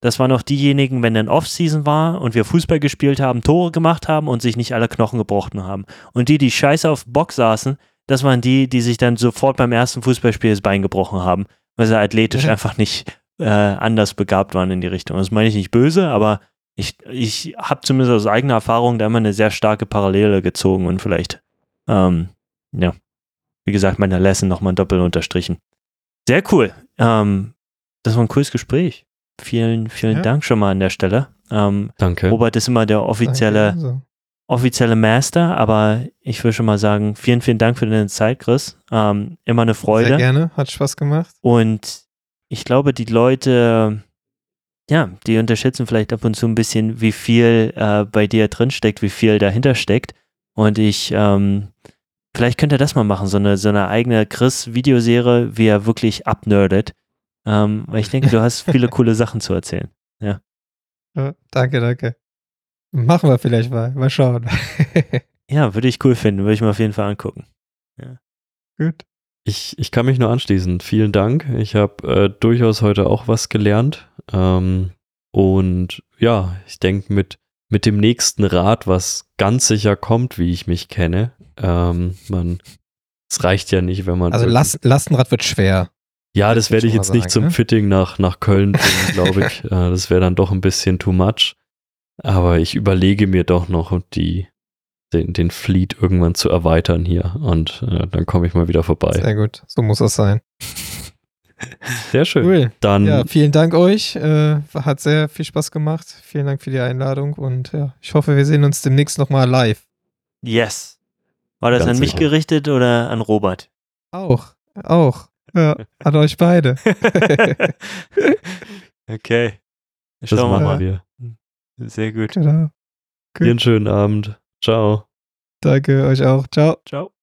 das waren auch diejenigen, wenn dann Off-Season war und wir Fußball gespielt haben, Tore gemacht haben und sich nicht alle Knochen gebrochen haben. Und die, die scheiße auf Bock saßen, das waren die, die sich dann sofort beim ersten Fußballspiel das Bein gebrochen haben, weil sie athletisch ja. einfach nicht äh, anders begabt waren in die Richtung. Das meine ich nicht böse, aber ich, ich habe zumindest aus eigener Erfahrung da immer eine sehr starke Parallele gezogen und vielleicht, ähm, ja, wie gesagt, meine Lesson nochmal doppelt unterstrichen. Sehr cool. Ähm, das war ein cooles Gespräch. Vielen, vielen ja. Dank schon mal an der Stelle. Ähm, Danke. Robert ist immer der offizielle Danke, offizielle Master, aber ich will schon mal sagen, vielen, vielen Dank für deine Zeit, Chris. Ähm, immer eine Freude. Sehr gerne, hat Spaß gemacht. Und ich glaube, die Leute, ja, die unterschätzen vielleicht ab und zu ein bisschen, wie viel äh, bei dir drinsteckt, wie viel dahinter steckt. Und ich, ähm, vielleicht könnt ihr das mal machen, so eine, so eine eigene Chris-Videoserie, wie er wirklich abnerdet. Ähm, weil ich denke, du hast viele coole Sachen zu erzählen. Ja, danke, danke. Machen wir vielleicht mal. Mal schauen. ja, würde ich cool finden. Würde ich mir auf jeden Fall angucken. Ja. Gut. Ich, ich kann mich nur anschließen. Vielen Dank. Ich habe äh, durchaus heute auch was gelernt. Ähm, und ja, ich denke, mit, mit dem nächsten Rad, was ganz sicher kommt, wie ich mich kenne, ähm, man, es reicht ja nicht, wenn man. Also Last, Lastenrad wird schwer. Ja, das werde ich jetzt sagen, nicht zum ne? Fitting nach, nach Köln bringen, glaube ich. äh, das wäre dann doch ein bisschen too much. Aber ich überlege mir doch noch, die, den, den Fleet irgendwann zu erweitern hier. Und äh, dann komme ich mal wieder vorbei. Sehr gut, so muss das sein. Sehr schön. Cool. Dann ja, vielen Dank euch. Äh, hat sehr viel Spaß gemacht. Vielen Dank für die Einladung und ja, ich hoffe, wir sehen uns demnächst nochmal live. Yes. War das Ganz an mich sicher. gerichtet oder an Robert? Auch, auch. Ja, an euch beide. okay. Schauen wir mal. Wir. Sehr gut. Genau. Dir einen schönen Abend. Ciao. Danke euch auch. Ciao. Ciao.